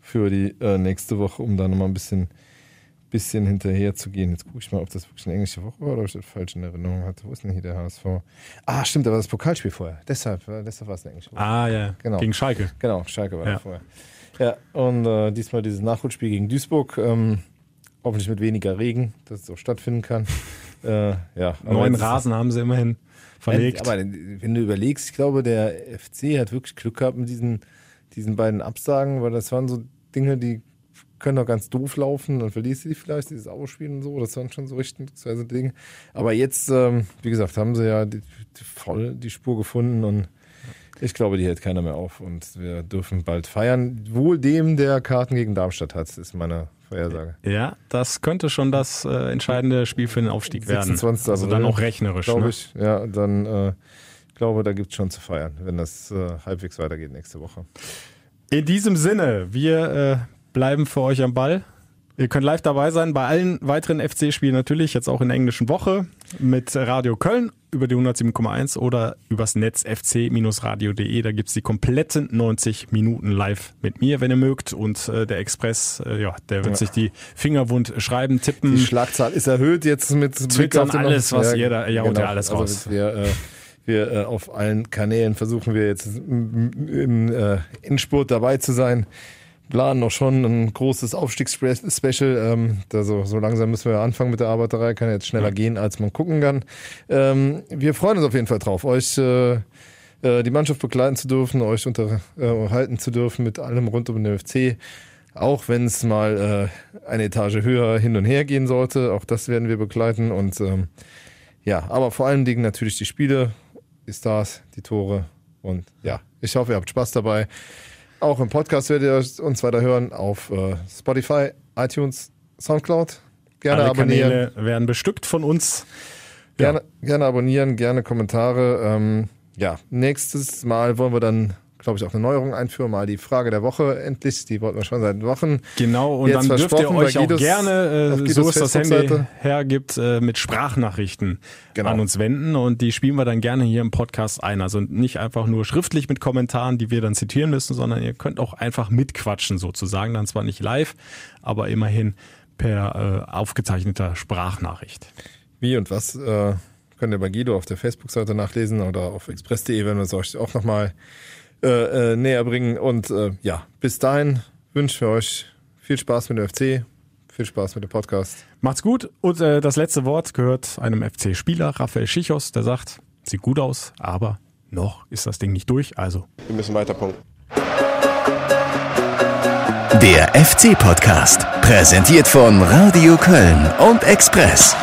C: für die äh, nächste Woche, um da nochmal ein bisschen, bisschen hinterher zu gehen. Jetzt gucke ich mal, ob das wirklich eine englische Woche war oder ob ich das falsch in Erinnerung hatte. Wo ist denn hier der HSV? Ah, stimmt, da war das Pokalspiel vorher. Deshalb, äh, deshalb war es eine englische Woche.
B: Ah, ja.
C: Genau.
B: Gegen Schalke.
C: Genau, Schalke war ja. da vorher. Ja, und äh, diesmal dieses Nachholspiel gegen Duisburg. Ähm, hoffentlich mit weniger Regen, dass es auch stattfinden kann. Äh, ja,
B: Neuen Rasen haben sie immerhin verlegt.
C: Aber wenn du überlegst, ich glaube, der FC hat wirklich Glück gehabt mit diesen, diesen beiden Absagen, weil das waren so Dinge, die können doch ganz doof laufen, dann verlierst du die vielleicht, dieses Ausspielen und so, das waren schon so richtungsweise Dinge. Aber jetzt, ähm, wie gesagt, haben sie ja die, die, voll die Spur gefunden und ich glaube, die hält keiner mehr auf und wir dürfen bald feiern. Wohl dem, der Karten gegen Darmstadt hat, ist meine Vorhersage.
B: Ja, das könnte schon das äh, entscheidende Spiel für den Aufstieg 26. werden. Also dann auch rechnerisch.
C: Glaube
B: ne?
C: ich. Ja, dann äh, glaube, da gibt es schon zu feiern, wenn das äh, halbwegs weitergeht nächste Woche.
B: In diesem Sinne, wir äh, bleiben für euch am Ball. Ihr könnt live dabei sein bei allen weiteren FC-Spielen natürlich, jetzt auch in der englischen Woche mit Radio Köln über die 107,1 oder übers Netz fc-radio.de. Da gibt's die kompletten 90 Minuten live mit mir, wenn ihr mögt. Und äh, der Express, äh, ja, der wird ja. sich die Fingerwund schreiben, tippen.
C: Die Schlagzahl ist erhöht jetzt mit
B: Twittern alles, was ja, jeder, ja, genau. ja alles
C: also
B: raus.
C: Wir, äh, wir äh, auf allen Kanälen versuchen wir jetzt im äh, Endspurt dabei zu sein planen noch schon ein großes Aufstiegsspecial. Ähm, also so langsam müssen wir anfangen mit der Arbeiterei. Kann jetzt schneller ja. gehen, als man gucken kann. Ähm, wir freuen uns auf jeden Fall drauf, euch äh, äh, die Mannschaft begleiten zu dürfen, euch unterhalten äh, zu dürfen mit allem rund um den FC. Auch wenn es mal äh, eine Etage höher hin und her gehen sollte, auch das werden wir begleiten. Und ähm, ja, aber vor allen Dingen natürlich die Spiele, die Stars, die Tore. Und ja, ich hoffe, ihr habt Spaß dabei. Auch im Podcast werdet ihr uns weiter hören auf äh, Spotify, iTunes, Soundcloud. Gerne
B: Alle
C: abonnieren.
B: Kanäle werden bestückt von uns.
C: Gerne, ja. gerne abonnieren, gerne Kommentare. Ähm, ja, nächstes Mal wollen wir dann glaube ich, auch eine Neuerung einführen. Mal die Frage der Woche endlich. Die wollten wir schon seit Wochen.
B: Genau, und Jetzt dann dürft ihr euch auch gerne, äh, so es das Handy hergibt, äh, mit Sprachnachrichten genau. an uns wenden. Und die spielen wir dann gerne hier im Podcast ein. Also nicht einfach nur schriftlich mit Kommentaren, die wir dann zitieren müssen, sondern ihr könnt auch einfach mitquatschen sozusagen. Dann zwar nicht live, aber immerhin per äh, aufgezeichneter Sprachnachricht.
C: Wie und was äh, könnt ihr bei Guido auf der Facebook-Seite nachlesen oder auf express.de, wenn wir es euch auch nochmal äh, äh, näher bringen. Und äh, ja, bis dahin wünschen wir euch viel Spaß mit dem FC, viel Spaß mit dem Podcast.
B: Macht's gut. Und äh, das letzte Wort gehört einem FC-Spieler, Raphael Schichos, der sagt, sieht gut aus, aber noch ist das Ding nicht durch. Also.
F: Wir müssen weiter punkten.
A: Der FC-Podcast, präsentiert von Radio Köln und Express.